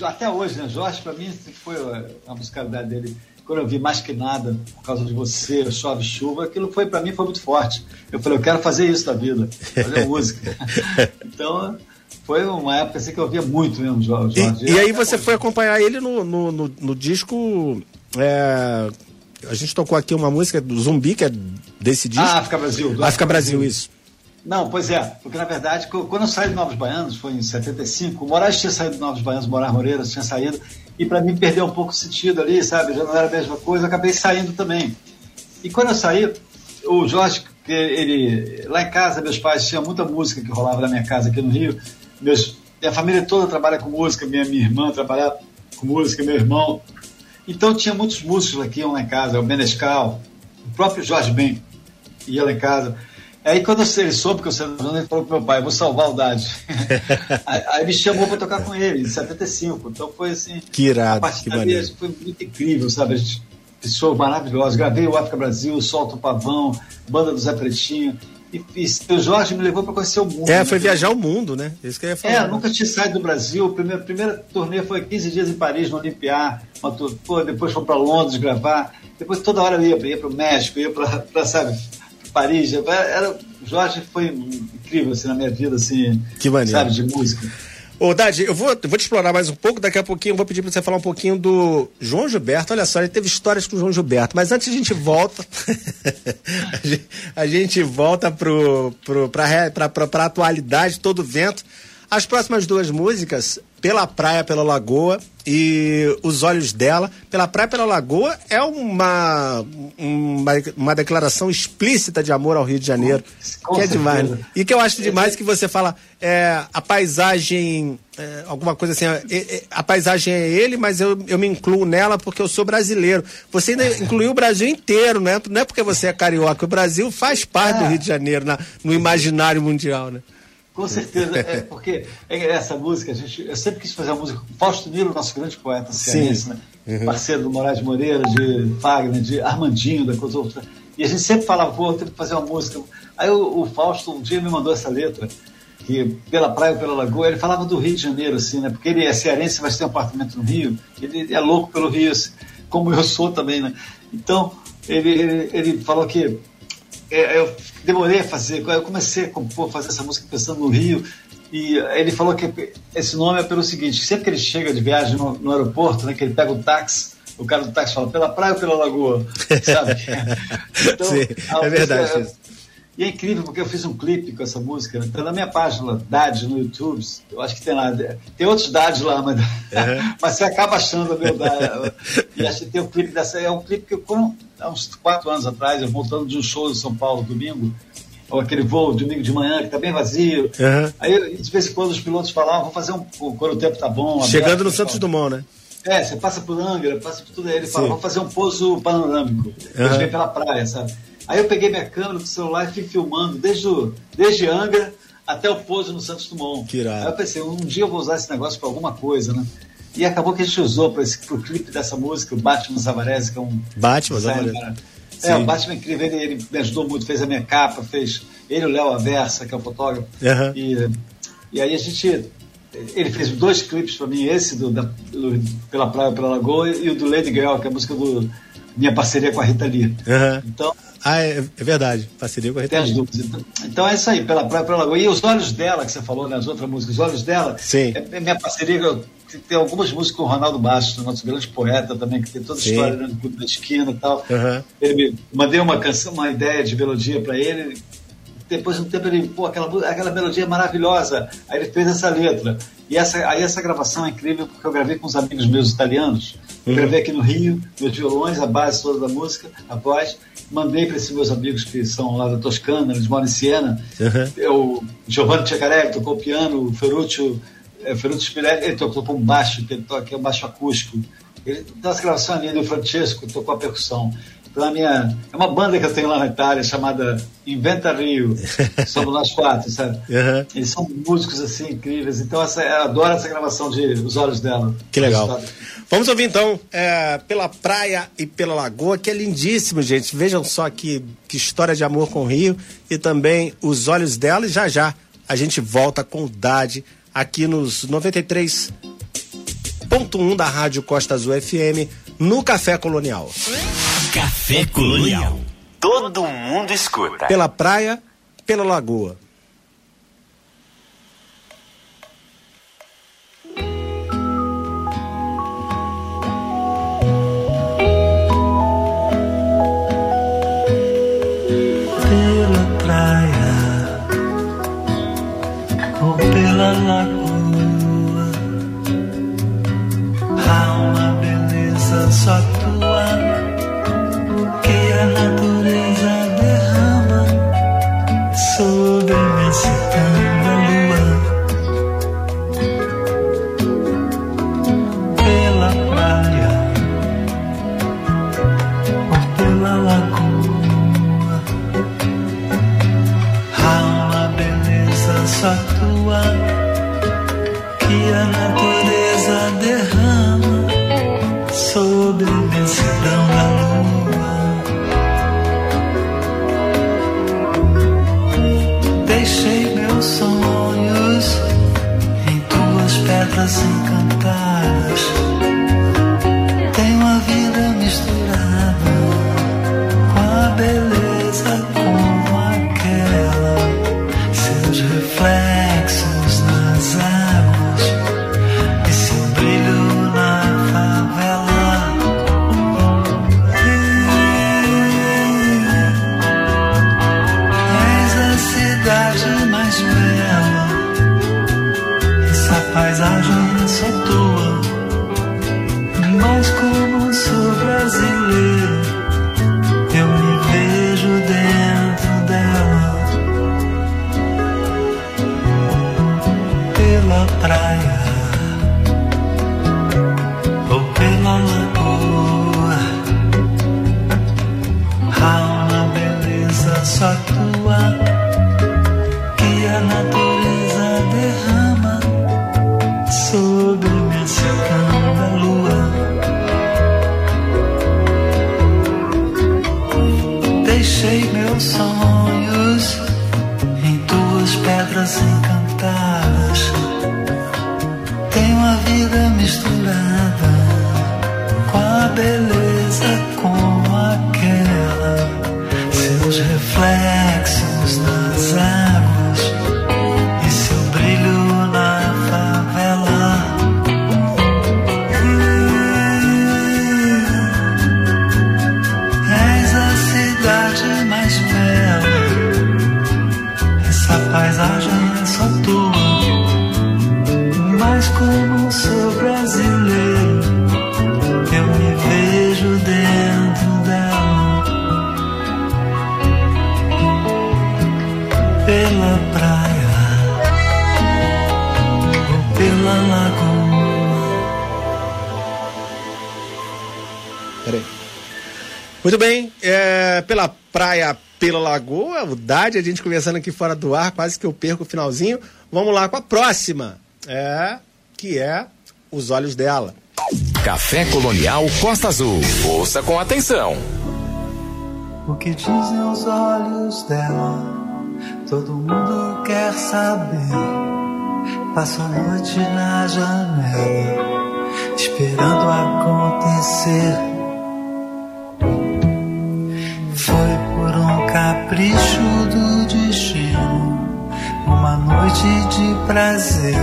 Até hoje, né? Jorge, para mim, foi a musicalidade dele. Quando eu vi mais que nada, por causa de você, chove chuva, aquilo foi para mim foi muito forte. Eu falei, eu quero fazer isso da vida, fazer [laughs] música. então, foi uma época assim que eu via muito mesmo Jorge. E, e aí você hoje. foi acompanhar ele no, no, no, no disco. É, a gente tocou aqui uma música do Zumbi, que é desse disco. Ah, África Brasil. África Brasil, Brasil, isso. Não, pois é, porque na verdade, quando eu saí de Novos Baianos, foi em 75, o Moraes tinha saído de Novos Baianos, Moraes Moreira tinha saído, e para mim perdeu um pouco o sentido ali, sabe? Já não era a mesma coisa, eu acabei saindo também. E quando eu saí, o Jorge, ele, lá em casa, meus pais tinham muita música que rolava na minha casa aqui no Rio, meus, minha família toda trabalha com música, minha, minha irmã trabalha com música, meu irmão. Então tinha muitos músicos aqui lá em casa, o Menescal, o próprio Jorge Ben ia lá em casa. Aí quando ele soube que eu saí ele falou pro meu pai, vou salvar o Dade. [laughs] aí, aí, me chamou para tocar com ele, em 75. Então foi assim. Que irado, que maneiro. Foi muito incrível, sabe? A gente, pessoa maravilhosa. Gravei o África Brasil, Solta o Pavão, Banda do Zé Pretinho. E, e o Jorge me levou para conhecer o mundo. É, né? foi viajar o mundo, né? Isso que eu ia falar. É, nunca tinha saído do Brasil. A primeira, primeira turnê foi 15 dias em Paris, no Olimpiar. Pô, depois foi para Londres gravar. Depois toda hora eu ia, ia para o México, ia para, sabe, Paris. Era, Jorge foi incrível assim, na minha vida, assim, que maneiro. sabe, de música. Ô, Dade, eu vou, eu vou te explorar mais um pouco, daqui a pouquinho eu vou pedir para você falar um pouquinho do João Gilberto. Olha só, ele teve histórias com o João Gilberto, mas antes a gente volta. [laughs] a gente volta pro, pro, pra, pra, pra, pra atualidade, todo vento. As próximas duas músicas, Pela Praia, Pela Lagoa e Os Olhos Dela. Pela Praia, Pela Lagoa é uma, uma, uma declaração explícita de amor ao Rio de Janeiro. Com que é demais. Né? E que eu acho demais que você fala é, a paisagem, é, alguma coisa assim, é, é, a paisagem é ele, mas eu, eu me incluo nela porque eu sou brasileiro. Você ainda incluiu o Brasil inteiro, né? Não é porque você é carioca. O Brasil faz parte do é. Rio de Janeiro na, no imaginário mundial, né? Com certeza, é porque essa música, a gente, eu sempre quis fazer uma música com Fausto Nilo, nosso grande poeta cearense, né? Uhum. parceiro do Moraes Moreira, de Wagner, de Armandinho, da coisa outra. E a gente sempre falava, pô, tem que fazer uma música. Aí o, o, Fausto um dia me mandou essa letra, que pela praia ou pela lagoa, ele falava do Rio de Janeiro, assim, né? Porque ele é cearense, mas tem um apartamento no Rio, ele é louco pelo Rio, assim, como eu sou também, né? Então, ele, ele, ele falou que é, eu demorei a fazer, eu comecei a compor, fazer essa música pensando no Rio, e ele falou que esse nome é pelo seguinte, sempre que ele chega de viagem no, no aeroporto, né, que ele pega o táxi, o cara do táxi fala, pela praia ou pela lagoa, sabe? [laughs] Então, Sim, é verdade isso. E é incrível porque eu fiz um clipe com essa música. Né? Tá na minha página, Dad, no YouTube. Eu acho que tem lá. Tem outros Dad lá, mas, uhum. [laughs] mas você acaba achando o meu. E acho que tem um clipe dessa. É um clipe que eu, há uns quatro anos atrás, eu voltando de um show em São Paulo, domingo, ou aquele voo domingo de manhã que tá bem vazio. Uhum. Aí, de vez em quando, os pilotos falavam, vou fazer um. Quando o tempo tá bom. Chegando no Santos Dumont, né? É, você passa por Angra, passa por tudo aí. Ele fala, vamos fazer um pouso panorâmico. Uhum. Eles vêm pela praia, sabe? Aí eu peguei minha câmera com o celular e fui filmando desde, o, desde Angra até o pouso no Santos Dumont. Que Aí eu pensei, um dia eu vou usar esse negócio para alguma coisa, né? E acabou que a gente usou para o clipe dessa música, o Batman Zavarese, que é um. Batman Zavarese. É, o Batman é incrível, ele, ele, me ajudou muito, fez a minha capa, fez. Ele, o Léo Aversa, que é o fotógrafo. Uhum. E, e aí a gente. Ele fez dois clipes para mim, esse do, da, do, Pela Praia pela Lagoa e o do Lady Girl, que é a música do minha parceria com a Rita Lee. Uhum. Então, ah, é, é verdade. Parceria com a Rita Lee. Então, então é isso aí, pela Praia pela Lagoa. E os olhos dela, que você falou nas outras músicas, os olhos dela, Sim. É, é minha parceria tem, tem algumas músicas com o Ronaldo Bastos, nosso grande poeta também, que tem toda a Sim. história né, do Clube da Esquina e tal. Uhum. Ele me mandei uma canção, uma ideia de melodia para ele. Depois de um tempo ele, pô, aquela, aquela melodia é maravilhosa. Aí ele fez essa letra. E essa, aí essa gravação é incrível porque eu gravei com uns amigos meus italianos. Eu gravei aqui no Rio, meus violões, a base toda da música, a voz. Mandei para esses meus amigos que são lá da Toscana, eles moram em Siena. Uhum. Eu, Giovanni Ceccarelli tocou piano, o Ferruccio, é, Ferruccio Spinelli, ele tocou com baixo, que ele toca, que é um baixo acústico. Ele, essa gravação é linda, o Francesco tocou a percussão. Então, a minha, é uma banda que eu tenho lá na Itália chamada Inventa Rio. [laughs] Somos nós quatro, sabe? Uhum. Eles são músicos assim incríveis. Então, essa, eu adoro essa gravação de Os Olhos dela. Que legal. Vamos ouvir então é, pela praia e pela lagoa, que é lindíssimo, gente. Vejam só que, que história de amor com o Rio e também os olhos dela. E já já a gente volta com o Dade aqui nos 93.1 da Rádio Costa Azul FM no Café Colonial. Café Colonial. Todo mundo escuta. Pela praia, pela lagoa. Pela praia ou pela lagoa, há uma beleza só tua lagoa, o Dade, a gente conversando aqui fora do ar, quase que eu perco o finalzinho. Vamos lá com a próxima, é, que é Os Olhos Dela. Café Colonial Costa Azul. Ouça com atenção. O que dizem os olhos dela? Todo mundo quer saber. Passo a noite na janela, esperando acontecer. Capricho do destino, uma noite de prazer.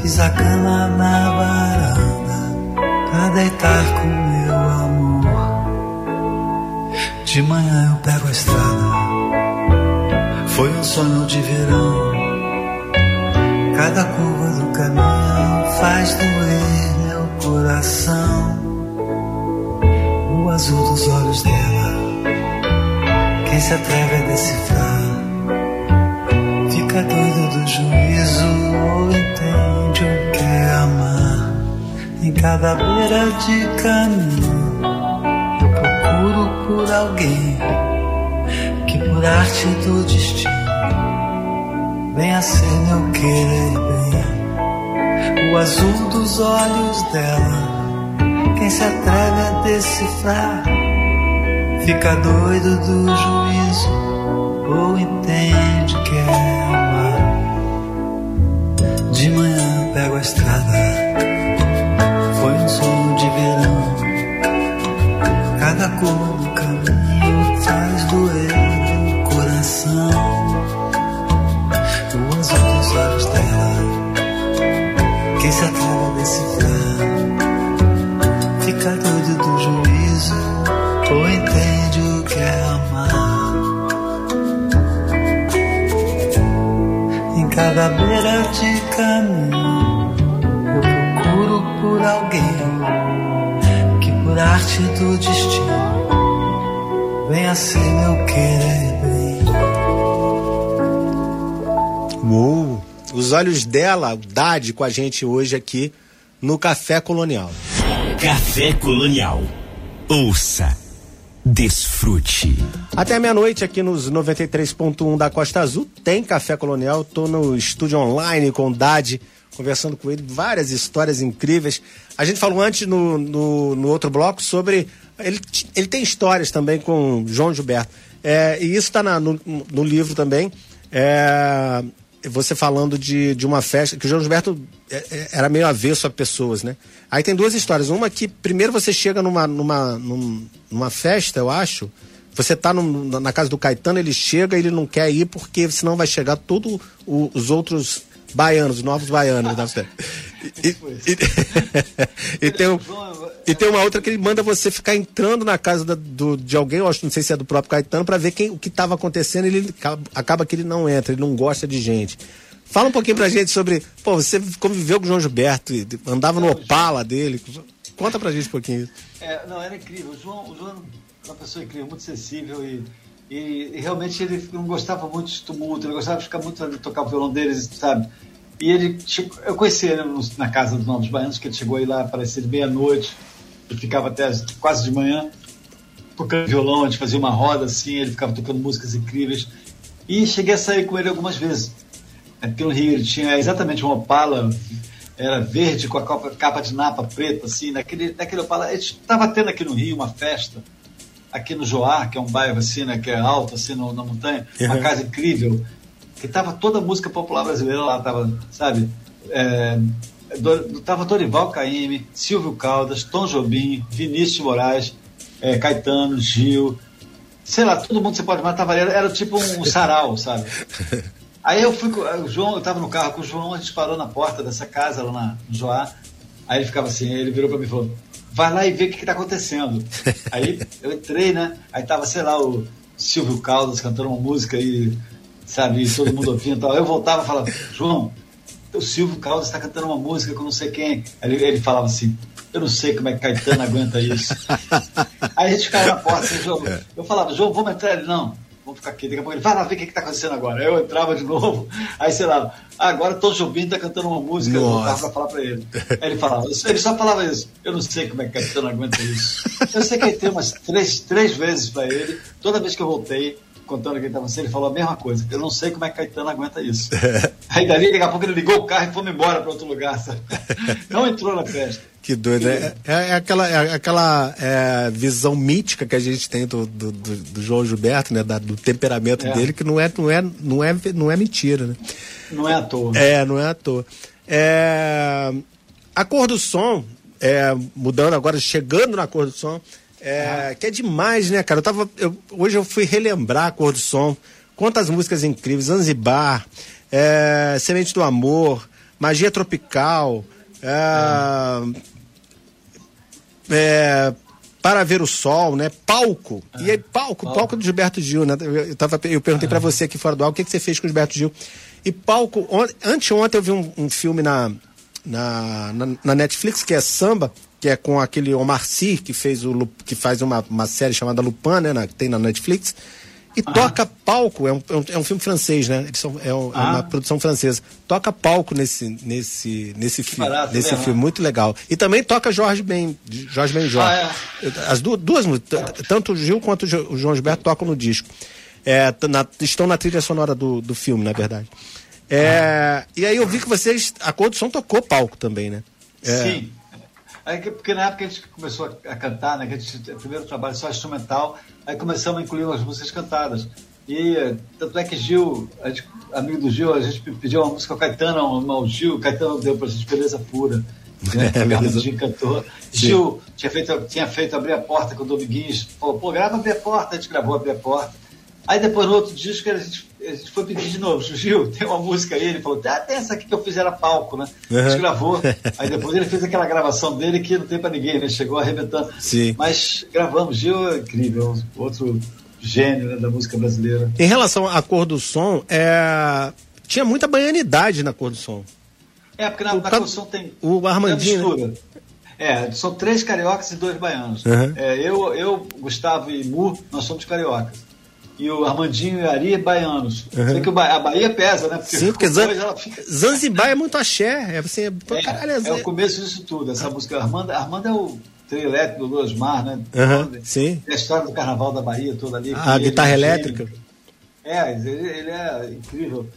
Fiz a cama na varanda pra deitar com meu amor. De manhã eu pego a estrada. Foi um sonho de verão. Cada curva do caminho faz doer meu coração. O azul dos olhos dela. Se atreve a decifrar fica doido do juízo ou entende o que é amar. Em cada beira de caminho eu procuro por alguém que por arte do destino venha ser meu querer bem. O azul dos olhos dela, quem se atreve a decifrar fica doido do juízo ou entende que é amar. De manhã pego a estrada, cada beira de caminho eu procuro por alguém que por arte do destino venha ser meu querer bem. Uou! Os olhos dela, Dade, com a gente hoje aqui no Café Colonial. Café Colonial. Ouça. Desfrute. Até meia-noite aqui nos 93.1 da Costa Azul tem Café Colonial. Tô no estúdio online com o Dade, conversando com ele, várias histórias incríveis. A gente falou antes no, no, no outro bloco sobre. Ele, ele tem histórias também com João Gilberto. É, e isso está no, no livro também. É, você falando de, de uma festa, que o João Gilberto é, é, era meio avesso a pessoas, né? Aí tem duas histórias. Uma que primeiro você chega numa, numa, num- numa festa, eu acho. Você tá na casa do Caetano, ele chega ele não quer ir porque senão vai chegar todos os outros baianos, os novos baianos da festa. E, e- [laughs] e tem, um- e tem uma outra que ele manda você ficar entrando na casa da- do, de alguém, eu acho, não sei se é do próprio Caetano, para ver quem, o que estava acontecendo. Ele acaba, que ele não entra, ele não gosta de gente. Fala um pouquinho pra gente sobre. Pô, você conviveu com o João Gilberto, e andava no Opala dele. Conta pra gente um pouquinho. É, não, era incrível. O João, o João era uma pessoa incrível, muito sensível e, e, e realmente ele não gostava muito de tumulto, ele gostava de ficar muito ali, tocar o violão deles, sabe? E ele, chegou- eu conheci ele na casa dos Novos Baianos, que ele chegou aí lá, aparecia de meia-noite, ele ficava até as- quase de manhã tocando violão, a gente fazia uma roda assim, ele ficava tocando músicas incríveis. E cheguei a sair com ele algumas vezes. Aqui no Rio ele tinha exatamente uma Opala, era verde com a capa, capa de napa preta, assim, naquele, naquele Opala. A gente estava tendo aqui no Rio uma festa, aqui no Joá, que é um bairro assim, né, que é alto, assim, no- na montanha, uma Uhum. casa incrível, que tava toda a música popular brasileira lá, tava, sabe? É, do, tava Dorival Caymmi, Silvio Caldas, Tom Jobim, Vinícius Moraes, é, Caetano, Gil, sei lá, todo mundo você pode matar, era, era tipo um sarau, sabe? [laughs] Aí eu fui com o João, eu tava no carro com o João, a gente parou na porta dessa casa lá na, no Joá. Aí ele ficava assim, ele virou pra mim e falou: vai lá e vê o que, que tá acontecendo. [laughs] Aí eu entrei, né? Aí tava, sei lá, o Silvio Caldas cantando uma música e, sabe, e todo mundo ouvindo e tal. Eu voltava e falava, João, o Silvio Caldas está cantando uma música com não sei quem. Ele, ele falava assim, eu não sei como é que Caetano aguenta isso. Aí a gente ficava na porta, assim, João, eu falava, João, vamos entrar? Ele, não, vamos ficar aqui. Daqui a pouco ele, vai lá ver o que está acontecendo agora. Aí eu entrava de novo, aí sei lá, ah, agora Tom Jobim está cantando uma música, eu Nossa. voltava para falar para ele. Aí ele falava, ele só falava isso, eu não sei como é que Caetano aguenta isso. Eu sei que ele tem umas três, três vezes para ele, toda vez que eu voltei, contando que ele estava assim, ele falou a mesma coisa. Eu não sei como é que Caetano aguenta isso. Aí dali, daqui a pouco ele ligou o carro e foi embora para outro lugar, sabe? [laughs] Não entrou na festa. Que doido. É, é, é aquela, é aquela é, visão mítica que a gente tem do, do, do- do João Gilberto, né? da- do temperamento É. dele, que não é, não, é, não, é, não é mentira, né? Não é à toa. É, não é à toa. É, a cor do som, é, mudando agora, chegando na cor do som, é, que é demais, né, cara? Eu tava, eu- hoje eu fui relembrar a cor do som. Quantas músicas incríveis. Zanzibar, é, Semente do Amor, Magia Tropical, é, é, Para Ver o Sol, né? Palco. E aí, palco, palco do Gilberto Gil, né? Eu, tava, eu perguntei para você aqui fora do ar o que, que você fez com o Gilberto Gil. E palco, on, anteontem eu vi um, um filme na, na, na, na Netflix que é Samba, que é com aquele Omar Sy, que fez o que faz uma, uma série chamada Lupin, né, na, que tem na Netflix. E ah. toca palco, é um, é um filme francês, né? Eles são, é, um, ah. é, uma produção francesa. Toca palco nesse, nesse, nesse, fi, barato, nesse né, filme, muito legal. E também toca Jorge Ben, Jorge Ben Jorge. Ah, é. As duas, duas tanto o Gil quanto o João Gilberto tocam no disco. É, na, estão na trilha sonora do, do filme, na verdade. É, ah. E aí eu vi que vocês, a Condução tocou palco também, né? É. Sim. Aí, porque na época a gente começou a, cantar, né? Que a gente, o primeiro trabalho só instrumental, aí começamos a incluir as músicas cantadas. E tanto é que Gil, a gente, amigo do Gil, a gente pediu uma música ao Caetano, ao Gil, Caetano deu pra gente beleza pura. Né? [laughs] É, Gil cantou. Gil tinha feito, tinha feito abrir a porta com o Dominguinhos, falou, pô, grava abrir a porta, a gente gravou abrir a porta. Aí depois no outro disco a gente a gente foi pedir de novo, Gil, [laughs] tem uma música aí, ele falou, ah, tem essa aqui que eu fiz era palco, né? Uhum. A gente gravou, [laughs] aí depois ele fez aquela gravação dele que não tem pra ninguém, né? Chegou arrebentando. Sim. Mas gravamos, Gil é incrível, outro gênio né, da música brasileira. Em relação à cor do som, é... tinha muita baianidade na cor do som. É, porque na, o, na cor do som tem, o Armandinho, tem né? É, são três cariocas e dois baianos. Uhum. É, eu, eu, Gustavo e Mu, nós somos cariocas e o Armandinho e o Ari baianos. Uhum. Sei que ba a Bahia pesa, né? Porque Sim, porque Zan fica... Zanzibar é muito axé. É, assim, é, é, caralho, é, é o começo disso tudo. Essa música. Armanda, Armanda é o trio elétrico do Luas Mar, né? Uhum. Sim. Tem a história do carnaval da Bahia toda ali. a guitarra elétrica. É, ele, ele, é incrível.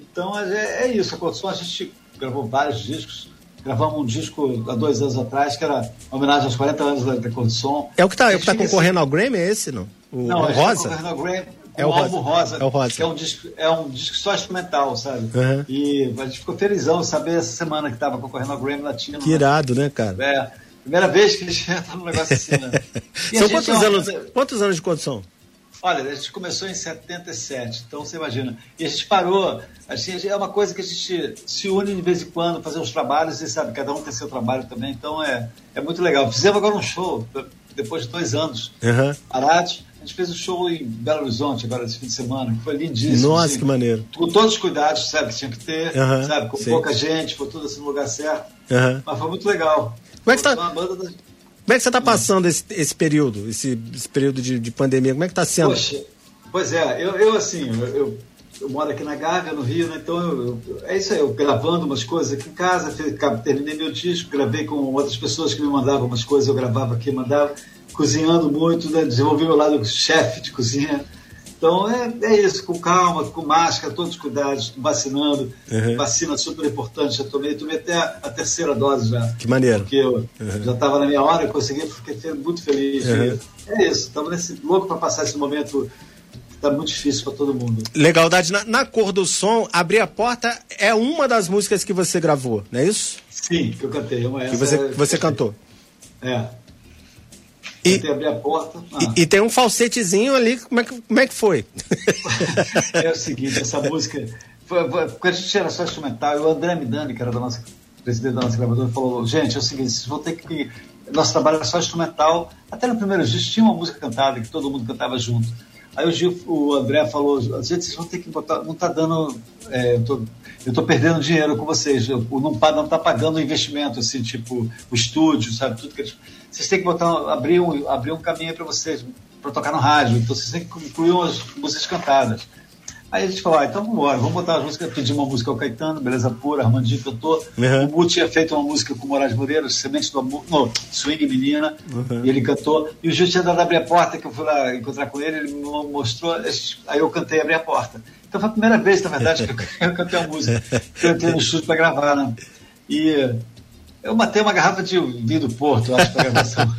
Então é, é isso. A Condição, a gente gravou vários discos. Gravamos um disco há dois anos atrás, que era homenagem aos 40 anos da, da Condição. É o que está é tá concorrendo ao Grammy, é esse, não? O, não, o Rosa? Tá Grammy, é o, o álbum Rosa, é o Rosa, que é um disco, é um disco só instrumental, sabe? Uhum. E a gente ficou felizão saber essa semana que estava concorrendo ao Grammy Latino. Que irado, né, cara? É. Primeira vez que a gente [laughs] entra num negócio assim, né? [laughs] São quantos, é anos, quantos anos de condição? Olha, a gente começou em 77, então você imagina. E a gente parou, assim, é uma coisa que a gente se une de vez em quando, fazer uns trabalhos, e sabe, cada um tem seu trabalho também, então é, é muito legal. Fizemos agora um show, depois de dois anos, uhum. parados, a gente fez um show em Belo Horizonte agora esse fim de semana, que foi lindíssimo. Nossa, assim, que maneiro. Com todos os cuidados, sabe, que tinha que ter, uhum, sabe, com sim. pouca gente, foi tudo assim no lugar certo. Uhum. Mas foi muito legal. Como é que, tá, como é que você está passando esse, esse período, esse, esse período de, de, pandemia? Como é que está sendo? Poxa, pois é, eu, eu assim, eu, eu, eu, moro aqui na Gávea, no Rio, né, então é isso aí, eu gravando umas coisas aqui em casa, terminei meu disco, gravei com outras pessoas que me mandavam umas coisas, eu gravava aqui, mandava cozinhando muito, né? desenvolvi o lado chefe de cozinha. Então é, é isso, com calma, com máscara, todos os cuidados, vacinando. Uhum. Vacina super importante, já tomei, tomei até a, a, terceira dose já. Que maneiro. Porque eu uhum. já estava na minha hora, eu consegui, fiquei muito feliz. Uhum. É isso, estamos nesse louco para passar esse momento que está muito difícil para todo mundo. Legalidade, na, na cor do som, Abrir a Porta é uma das músicas que você gravou, não é isso? Sim, que eu cantei. Uma que você, é, você cantou. É. E, abrir a porta. Ah. E, e, tem um falsetezinho ali, como é que, como é que foi? [laughs] é o seguinte, essa música. Foi, foi, porque a gente era só instrumental, e o André Midani, que era da nossa, presidente da nossa gravadora, falou: gente, é o seguinte, vocês vão ter que. Nosso trabalho era só instrumental. Até no primeiro disco tinha uma música cantada, que todo mundo cantava junto. Aí o, Gil, o André falou: gente, vocês vão ter que botar. Não está dando. É, eu tô, estou perdendo dinheiro com vocês. O não não está pagando o investimento, assim, tipo, o estúdio, sabe? Tudo que eles vocês têm que botar, abrir, um, abrir um caminho para vocês, para tocar no rádio. Então vocês têm que incluir umas músicas cantadas. Aí a gente falou, ah, então vamos embora, vamos botar as músicas, pedir uma música ao Caetano, beleza pura, Armandinho cantou. Uhum. O Mu tinha feito uma música com o Moraes Moreira, Semente do Amor, no, Swing Menina, uhum. e ele cantou. E o Gil tinha dado abrir a porta, que eu fui lá encontrar com ele, ele me mostrou, aí eu cantei abrir a porta. Então foi a primeira vez, na verdade, que eu, [laughs] cantei a música. Eu entrei no estúdio para gravar, né? E eu matei uma garrafa de vinho do Porto, acho, para gravação.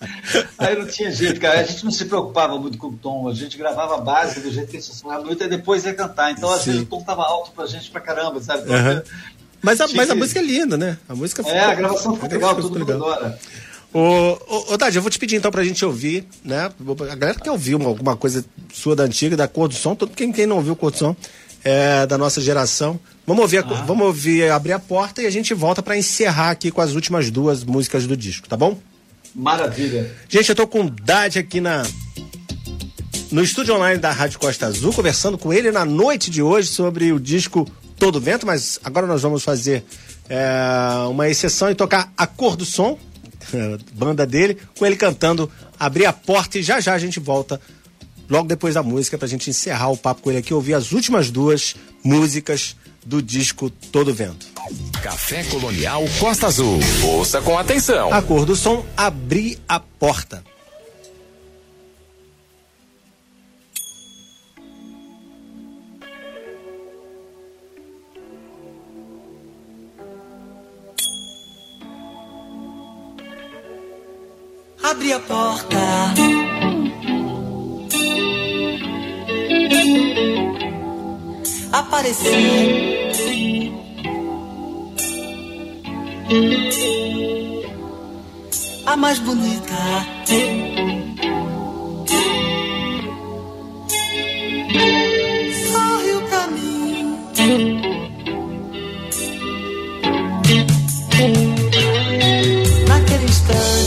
[laughs] Aí não tinha jeito, cara. A gente não se preocupava muito com o tom. A gente gravava a base do jeito que a gente sonhava muito e depois ia cantar. Então, às Sim. vezes, o tom tava alto pra gente pra caramba, sabe? Então, uhum. Mas, a, mas a música é linda, né? A música É, a gravação foi legal, todo mundo adora. Ô, ô, ô eu vou te pedir então pra gente ouvir, né? A galera quer ouvir uma, alguma coisa sua da antiga, da cor do som, todo quem, quem não ouviu cor do som é da nossa geração. Vamos ouvir, ah. vamos ouvir abrir a porta e a gente volta para encerrar aqui com as últimas duas músicas do disco, tá bom? Maravilha. Gente, eu tô com Dade aqui na no estúdio online da Rádio Costa Azul, conversando com ele na noite de hoje sobre o disco Todo Vento, mas agora nós vamos fazer é, uma exceção e tocar A Cor do Som, [laughs] banda dele, com ele cantando Abrir a Porta e já já a gente volta logo depois da música pra gente encerrar o papo com ele aqui, ouvir as últimas duas músicas do disco Todo Vento. Café Colonial Costa Azul. Ouça com atenção. A cor do som, abrir a porta. Abre a porta. Apareci. A mais bonita. Sorriu pra mim. Naquele instante.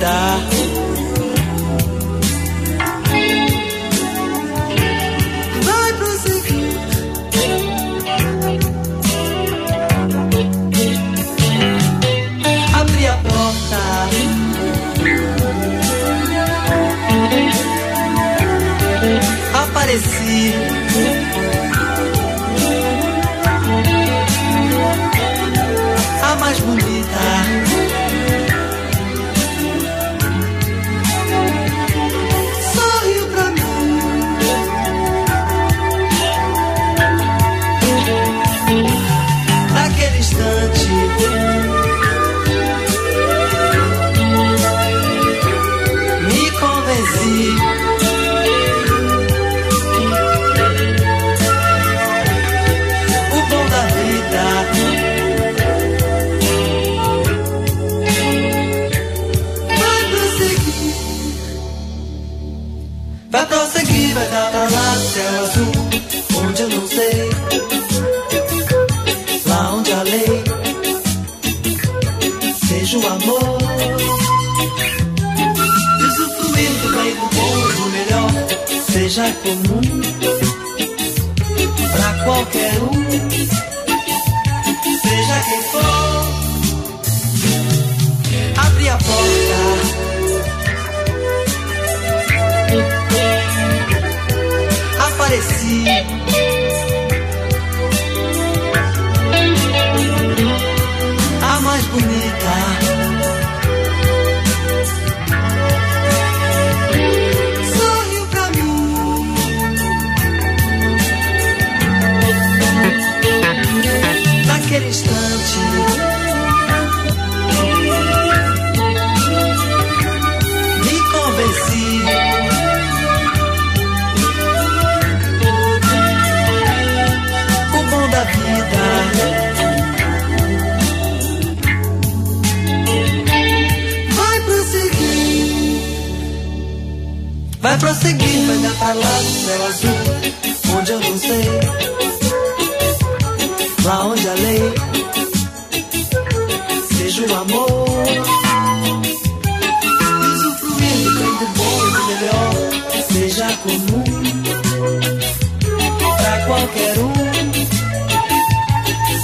Da céu azul. Onde eu não sei. Lá onde a lei seja o amor. Usufruir do do bom e do melhor. Seja comum pra qualquer um.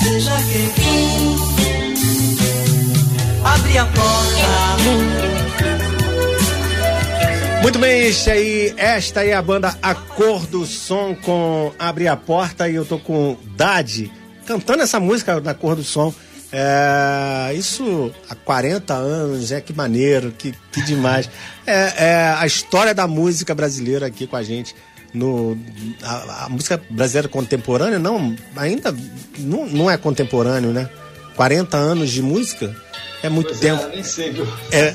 Seja quem for. Abre a porta. Muito bem, este aí, esta aí é a banda A Cor do Som com Abre a Porta e eu tô com Dade cantando essa música da Cor do Som. É, isso há 40 anos, é que maneiro, que, que demais. É, é a história da música brasileira aqui com a gente. No, a, a música brasileira contemporânea, não, ainda não, não é contemporâneo, né? 40 anos de música é muito Pois tempo. É, nem sei, viu? É,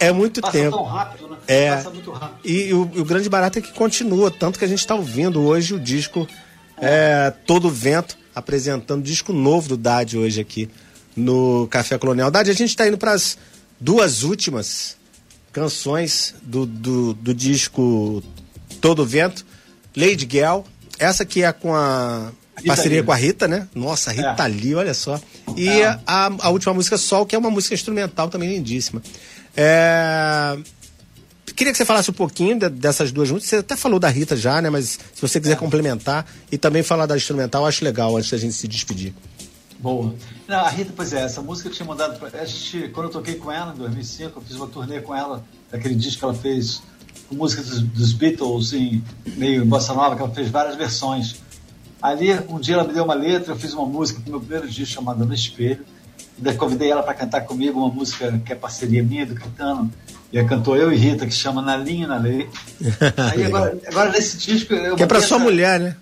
é muito Passa tempo. tão rápido? É. Passa muito rápido. E, o, e o grande barato é que continua, tanto que a gente está ouvindo hoje o disco é, Todo Vento, apresentando o disco novo do Dade hoje aqui no Café Colonial. Dade, a gente está indo para as duas últimas canções do, do, do, disco Todo Vento. Lady Girl, essa que é com a Rita parceria Lee. com a Rita, né? Nossa, Rita é. Lee, olha só. E é. a, a última música Sol, que é uma música instrumental também lindíssima. É... Queria que você falasse um pouquinho de, dessas duas juntas. Você até falou da Rita já, né? Mas se você quiser é. complementar e também falar da instrumental, acho legal antes da gente se despedir. Boa. Não, a Rita, pois é, essa música eu tinha mandado pra. A gente, quando eu toquei com ela em 2005, eu fiz uma turnê com ela, daquele disco que ela fez, com música dos, dos Beatles, em meio em bossa nova, que ela fez várias versões. Ali, um dia ela me deu uma letra, eu fiz uma música pro meu primeiro disco chamado No Espelho. E convidei ela para cantar comigo uma música que é parceria minha do Caetano. E cantou eu e Rita, que chama Na Linha na Lei. [laughs] Aí agora, agora nesse disco. Que é para sua mulher, né?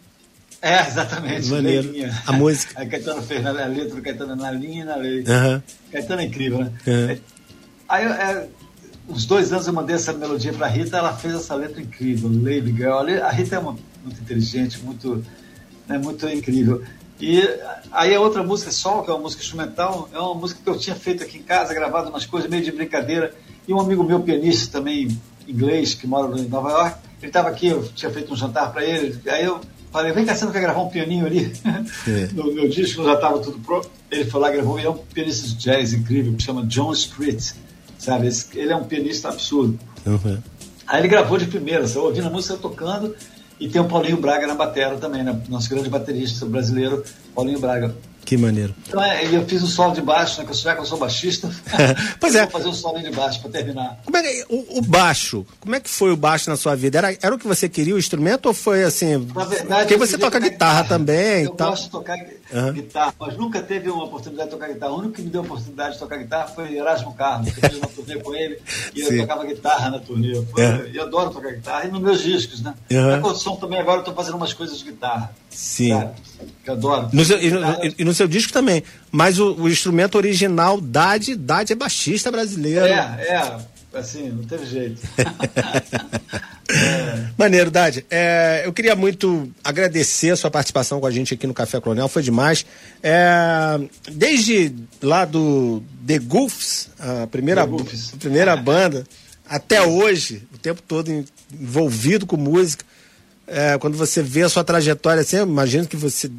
É, exatamente. Maneiro. A música. [laughs] A Caetano fez a letra do Caetano na linha e na lei. Uhum. Caetano é incrível, né? Uhum. Aí, é, uns dois anos eu mandei essa melodia para Rita, ela fez essa letra incrível, Lady Girl. A Rita é uma, muito inteligente, muito, né, muito incrível. E aí a outra música, Sol, que é uma música instrumental, é uma música que eu tinha feito aqui em casa, gravado umas coisas meio de brincadeira. E um amigo meu, pianista também, inglês, que mora em Nova York, ele estava aqui, eu tinha feito um jantar para ele. Aí eu falei, vem cá, você não quer gravar um pianinho ali? É. [laughs] no meu disco já estava tudo pronto. Ele foi lá, gravou, ele é um pianista de jazz incrível, que chama John Street, sabe? Ele é um pianista absurdo. Uhum. Aí ele gravou de primeira, você ouvindo a música tocando, e tem o Paulinho Braga na bateria também, né? nosso grande baterista brasileiro, Paulinho Braga. Que maneiro. Então, é, eu fiz o solo de baixo, né? Que eu, já que eu sou baixista. [laughs] pois é. Vou fazer o solo de baixo para terminar. Como é que, o, o, baixo, como é que foi o baixo na sua vida? Era, era o que você queria, o instrumento, ou foi assim? Na verdade, porque você toca guitarra, guitarra, também. Eu gosto de tocar uhum. guitarra, mas nunca teve uma oportunidade de tocar guitarra. O único que me deu a oportunidade de tocar guitarra foi Erasmo Carlos. Eu fiz uma turnê com ele e eu tocava guitarra na turnê. Foi, uhum. Eu adoro tocar guitarra e nos meus discos, né? Uhum. Na condição também agora eu estou fazendo umas coisas de guitarra. Sim. Sabe? Que eu adoro. No seu, e, no, e, no, seu disco também. Mas o, o instrumento original, Dade, Dade é baixista brasileiro. É, é. Assim, não teve jeito. [laughs] é. Maneiro, Dade. É, eu queria muito agradecer a sua participação com a gente aqui no Café Coronel, foi demais. É, desde lá do The Goofs, a primeira, a primeira banda, até [laughs] hoje, o tempo todo envolvido com música é, quando você vê a sua trajetória assim, imagino que você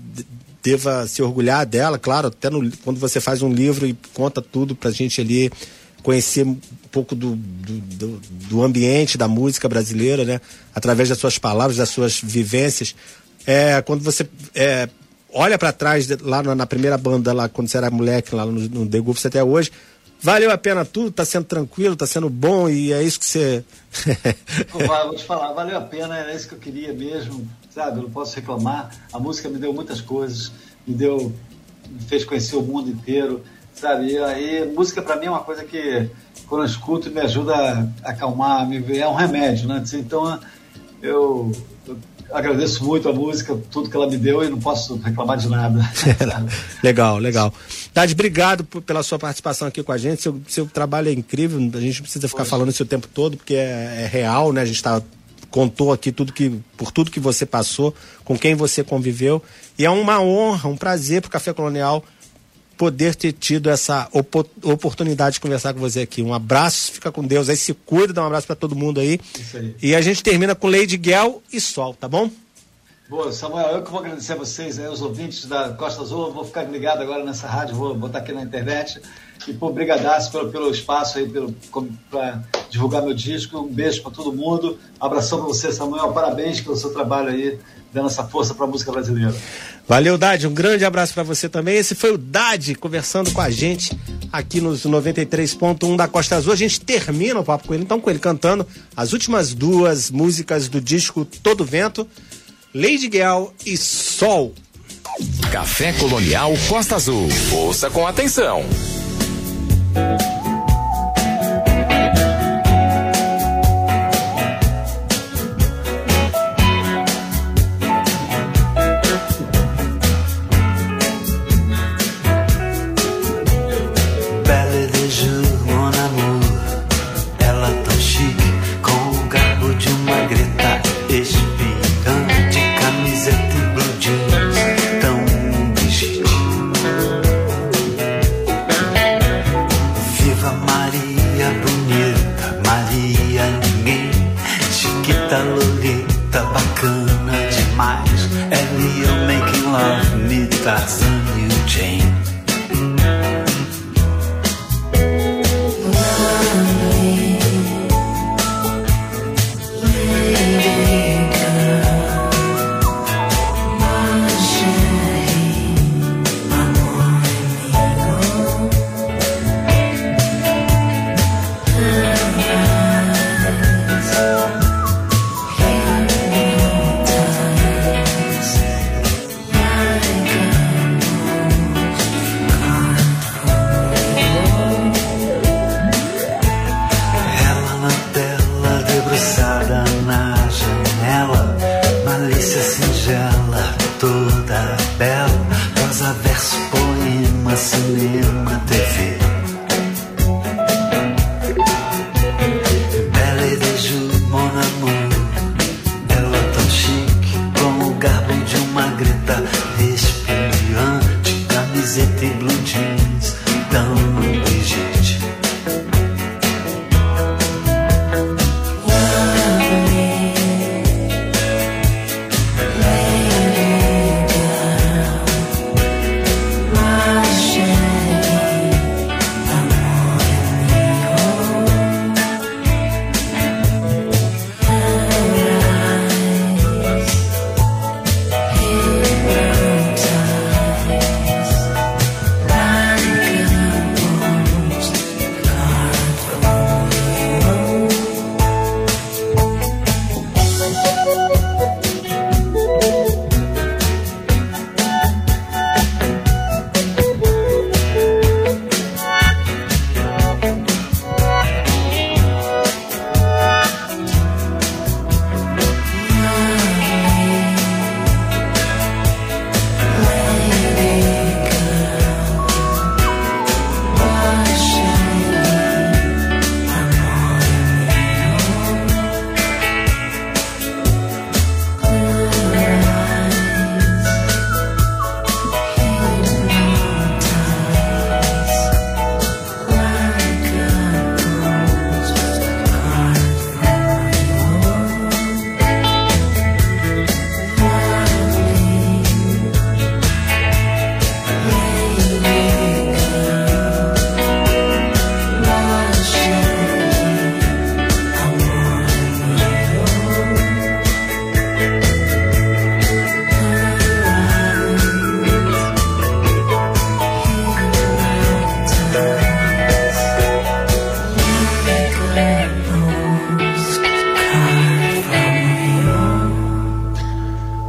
deva se orgulhar dela, claro, até no, quando você faz um livro e conta tudo pra gente ali conhecer um pouco do, do, do, ambiente da música brasileira, né? Através das suas palavras, das suas vivências. É, quando você é, olha para trás, lá na, primeira banda, lá quando você era moleque, lá no, no The Goofs até hoje, valeu a pena tudo, tá sendo tranquilo, tá sendo bom e é isso que você. [laughs] vou te falar, valeu a pena, era isso que eu queria mesmo, sabe? Eu não posso reclamar. A música me deu muitas coisas, me deu, me fez conhecer o mundo inteiro, sabe? E aí, música para mim é uma coisa que quando eu escuto me ajuda a acalmar, me é um remédio, né? Então eu agradeço muito a música, tudo que ela me deu e não posso reclamar de nada. [laughs] legal, legal. Tade, obrigado pela sua participação aqui com a gente. Seu, seu trabalho é incrível, a gente não precisa ficar Poxa. falando isso o tempo todo, porque é, é real, né? A gente tá, contou aqui tudo que, por tudo que você passou, com quem você conviveu. E é uma honra, um prazer para o Café Colonial poder ter tido essa oportunidade de conversar com você aqui. Um abraço, fica com Deus aí, se cuida, dá um abraço para todo mundo aí. Isso aí. E a gente termina com Lady Guel e Sol, tá bom? Boa, Samuel, eu que vou agradecer a vocês, aí, os ouvintes da Costa Azul, vou ficar ligado agora nessa rádio, vou botar aqui na internet. E, pô, brigadaço pelo, pelo espaço aí, para divulgar meu disco. Um beijo para todo mundo. Abração para você, Samuel. Parabéns pelo seu trabalho aí, dando essa força para a música brasileira. Valeu, Dade. Um grande abraço para você também. Esse foi o Dade conversando com a gente aqui nos 93.1 da Costa Azul. A gente termina o papo com ele, então, com ele cantando as últimas duas músicas do disco Todo Vento, Lady Girl e Sol. Café Colonial Costa Azul. Ouça com atenção.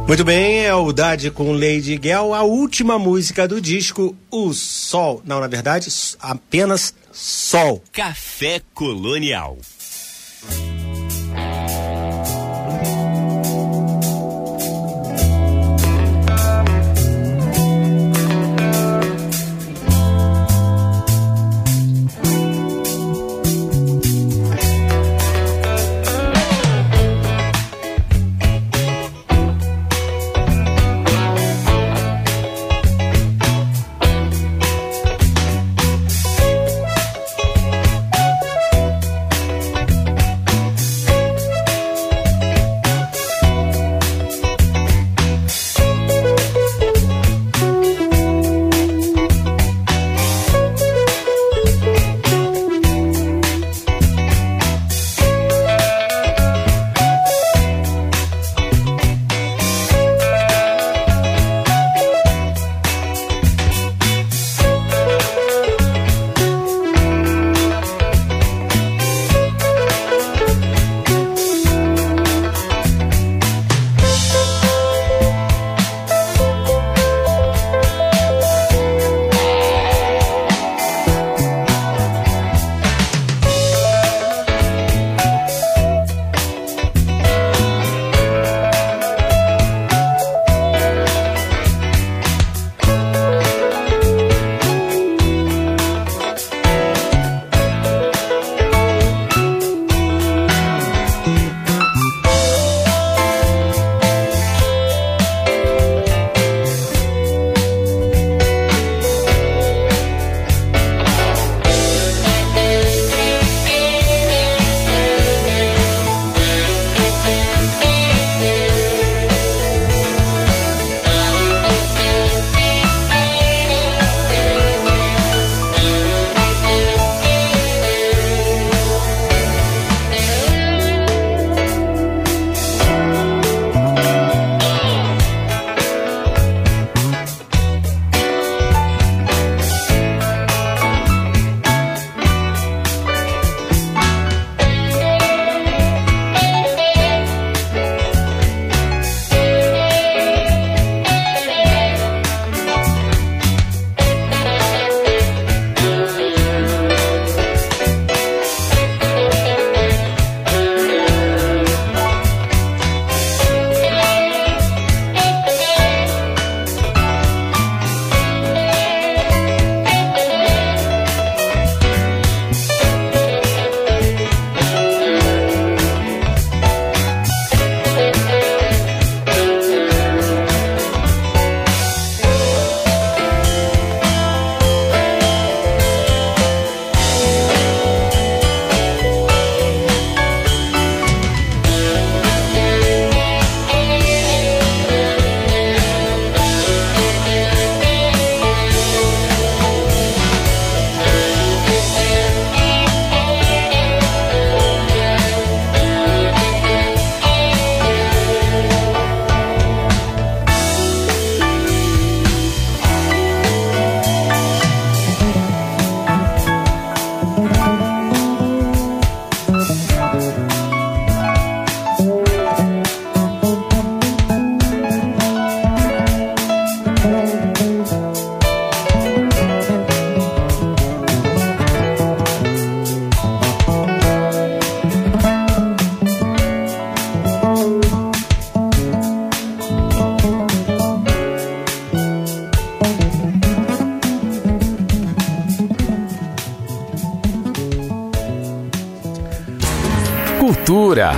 Muito bem, é o Dade com Lady Gale, a última música do disco, O Sol. Não, na verdade, apenas Sol. Café Colonial.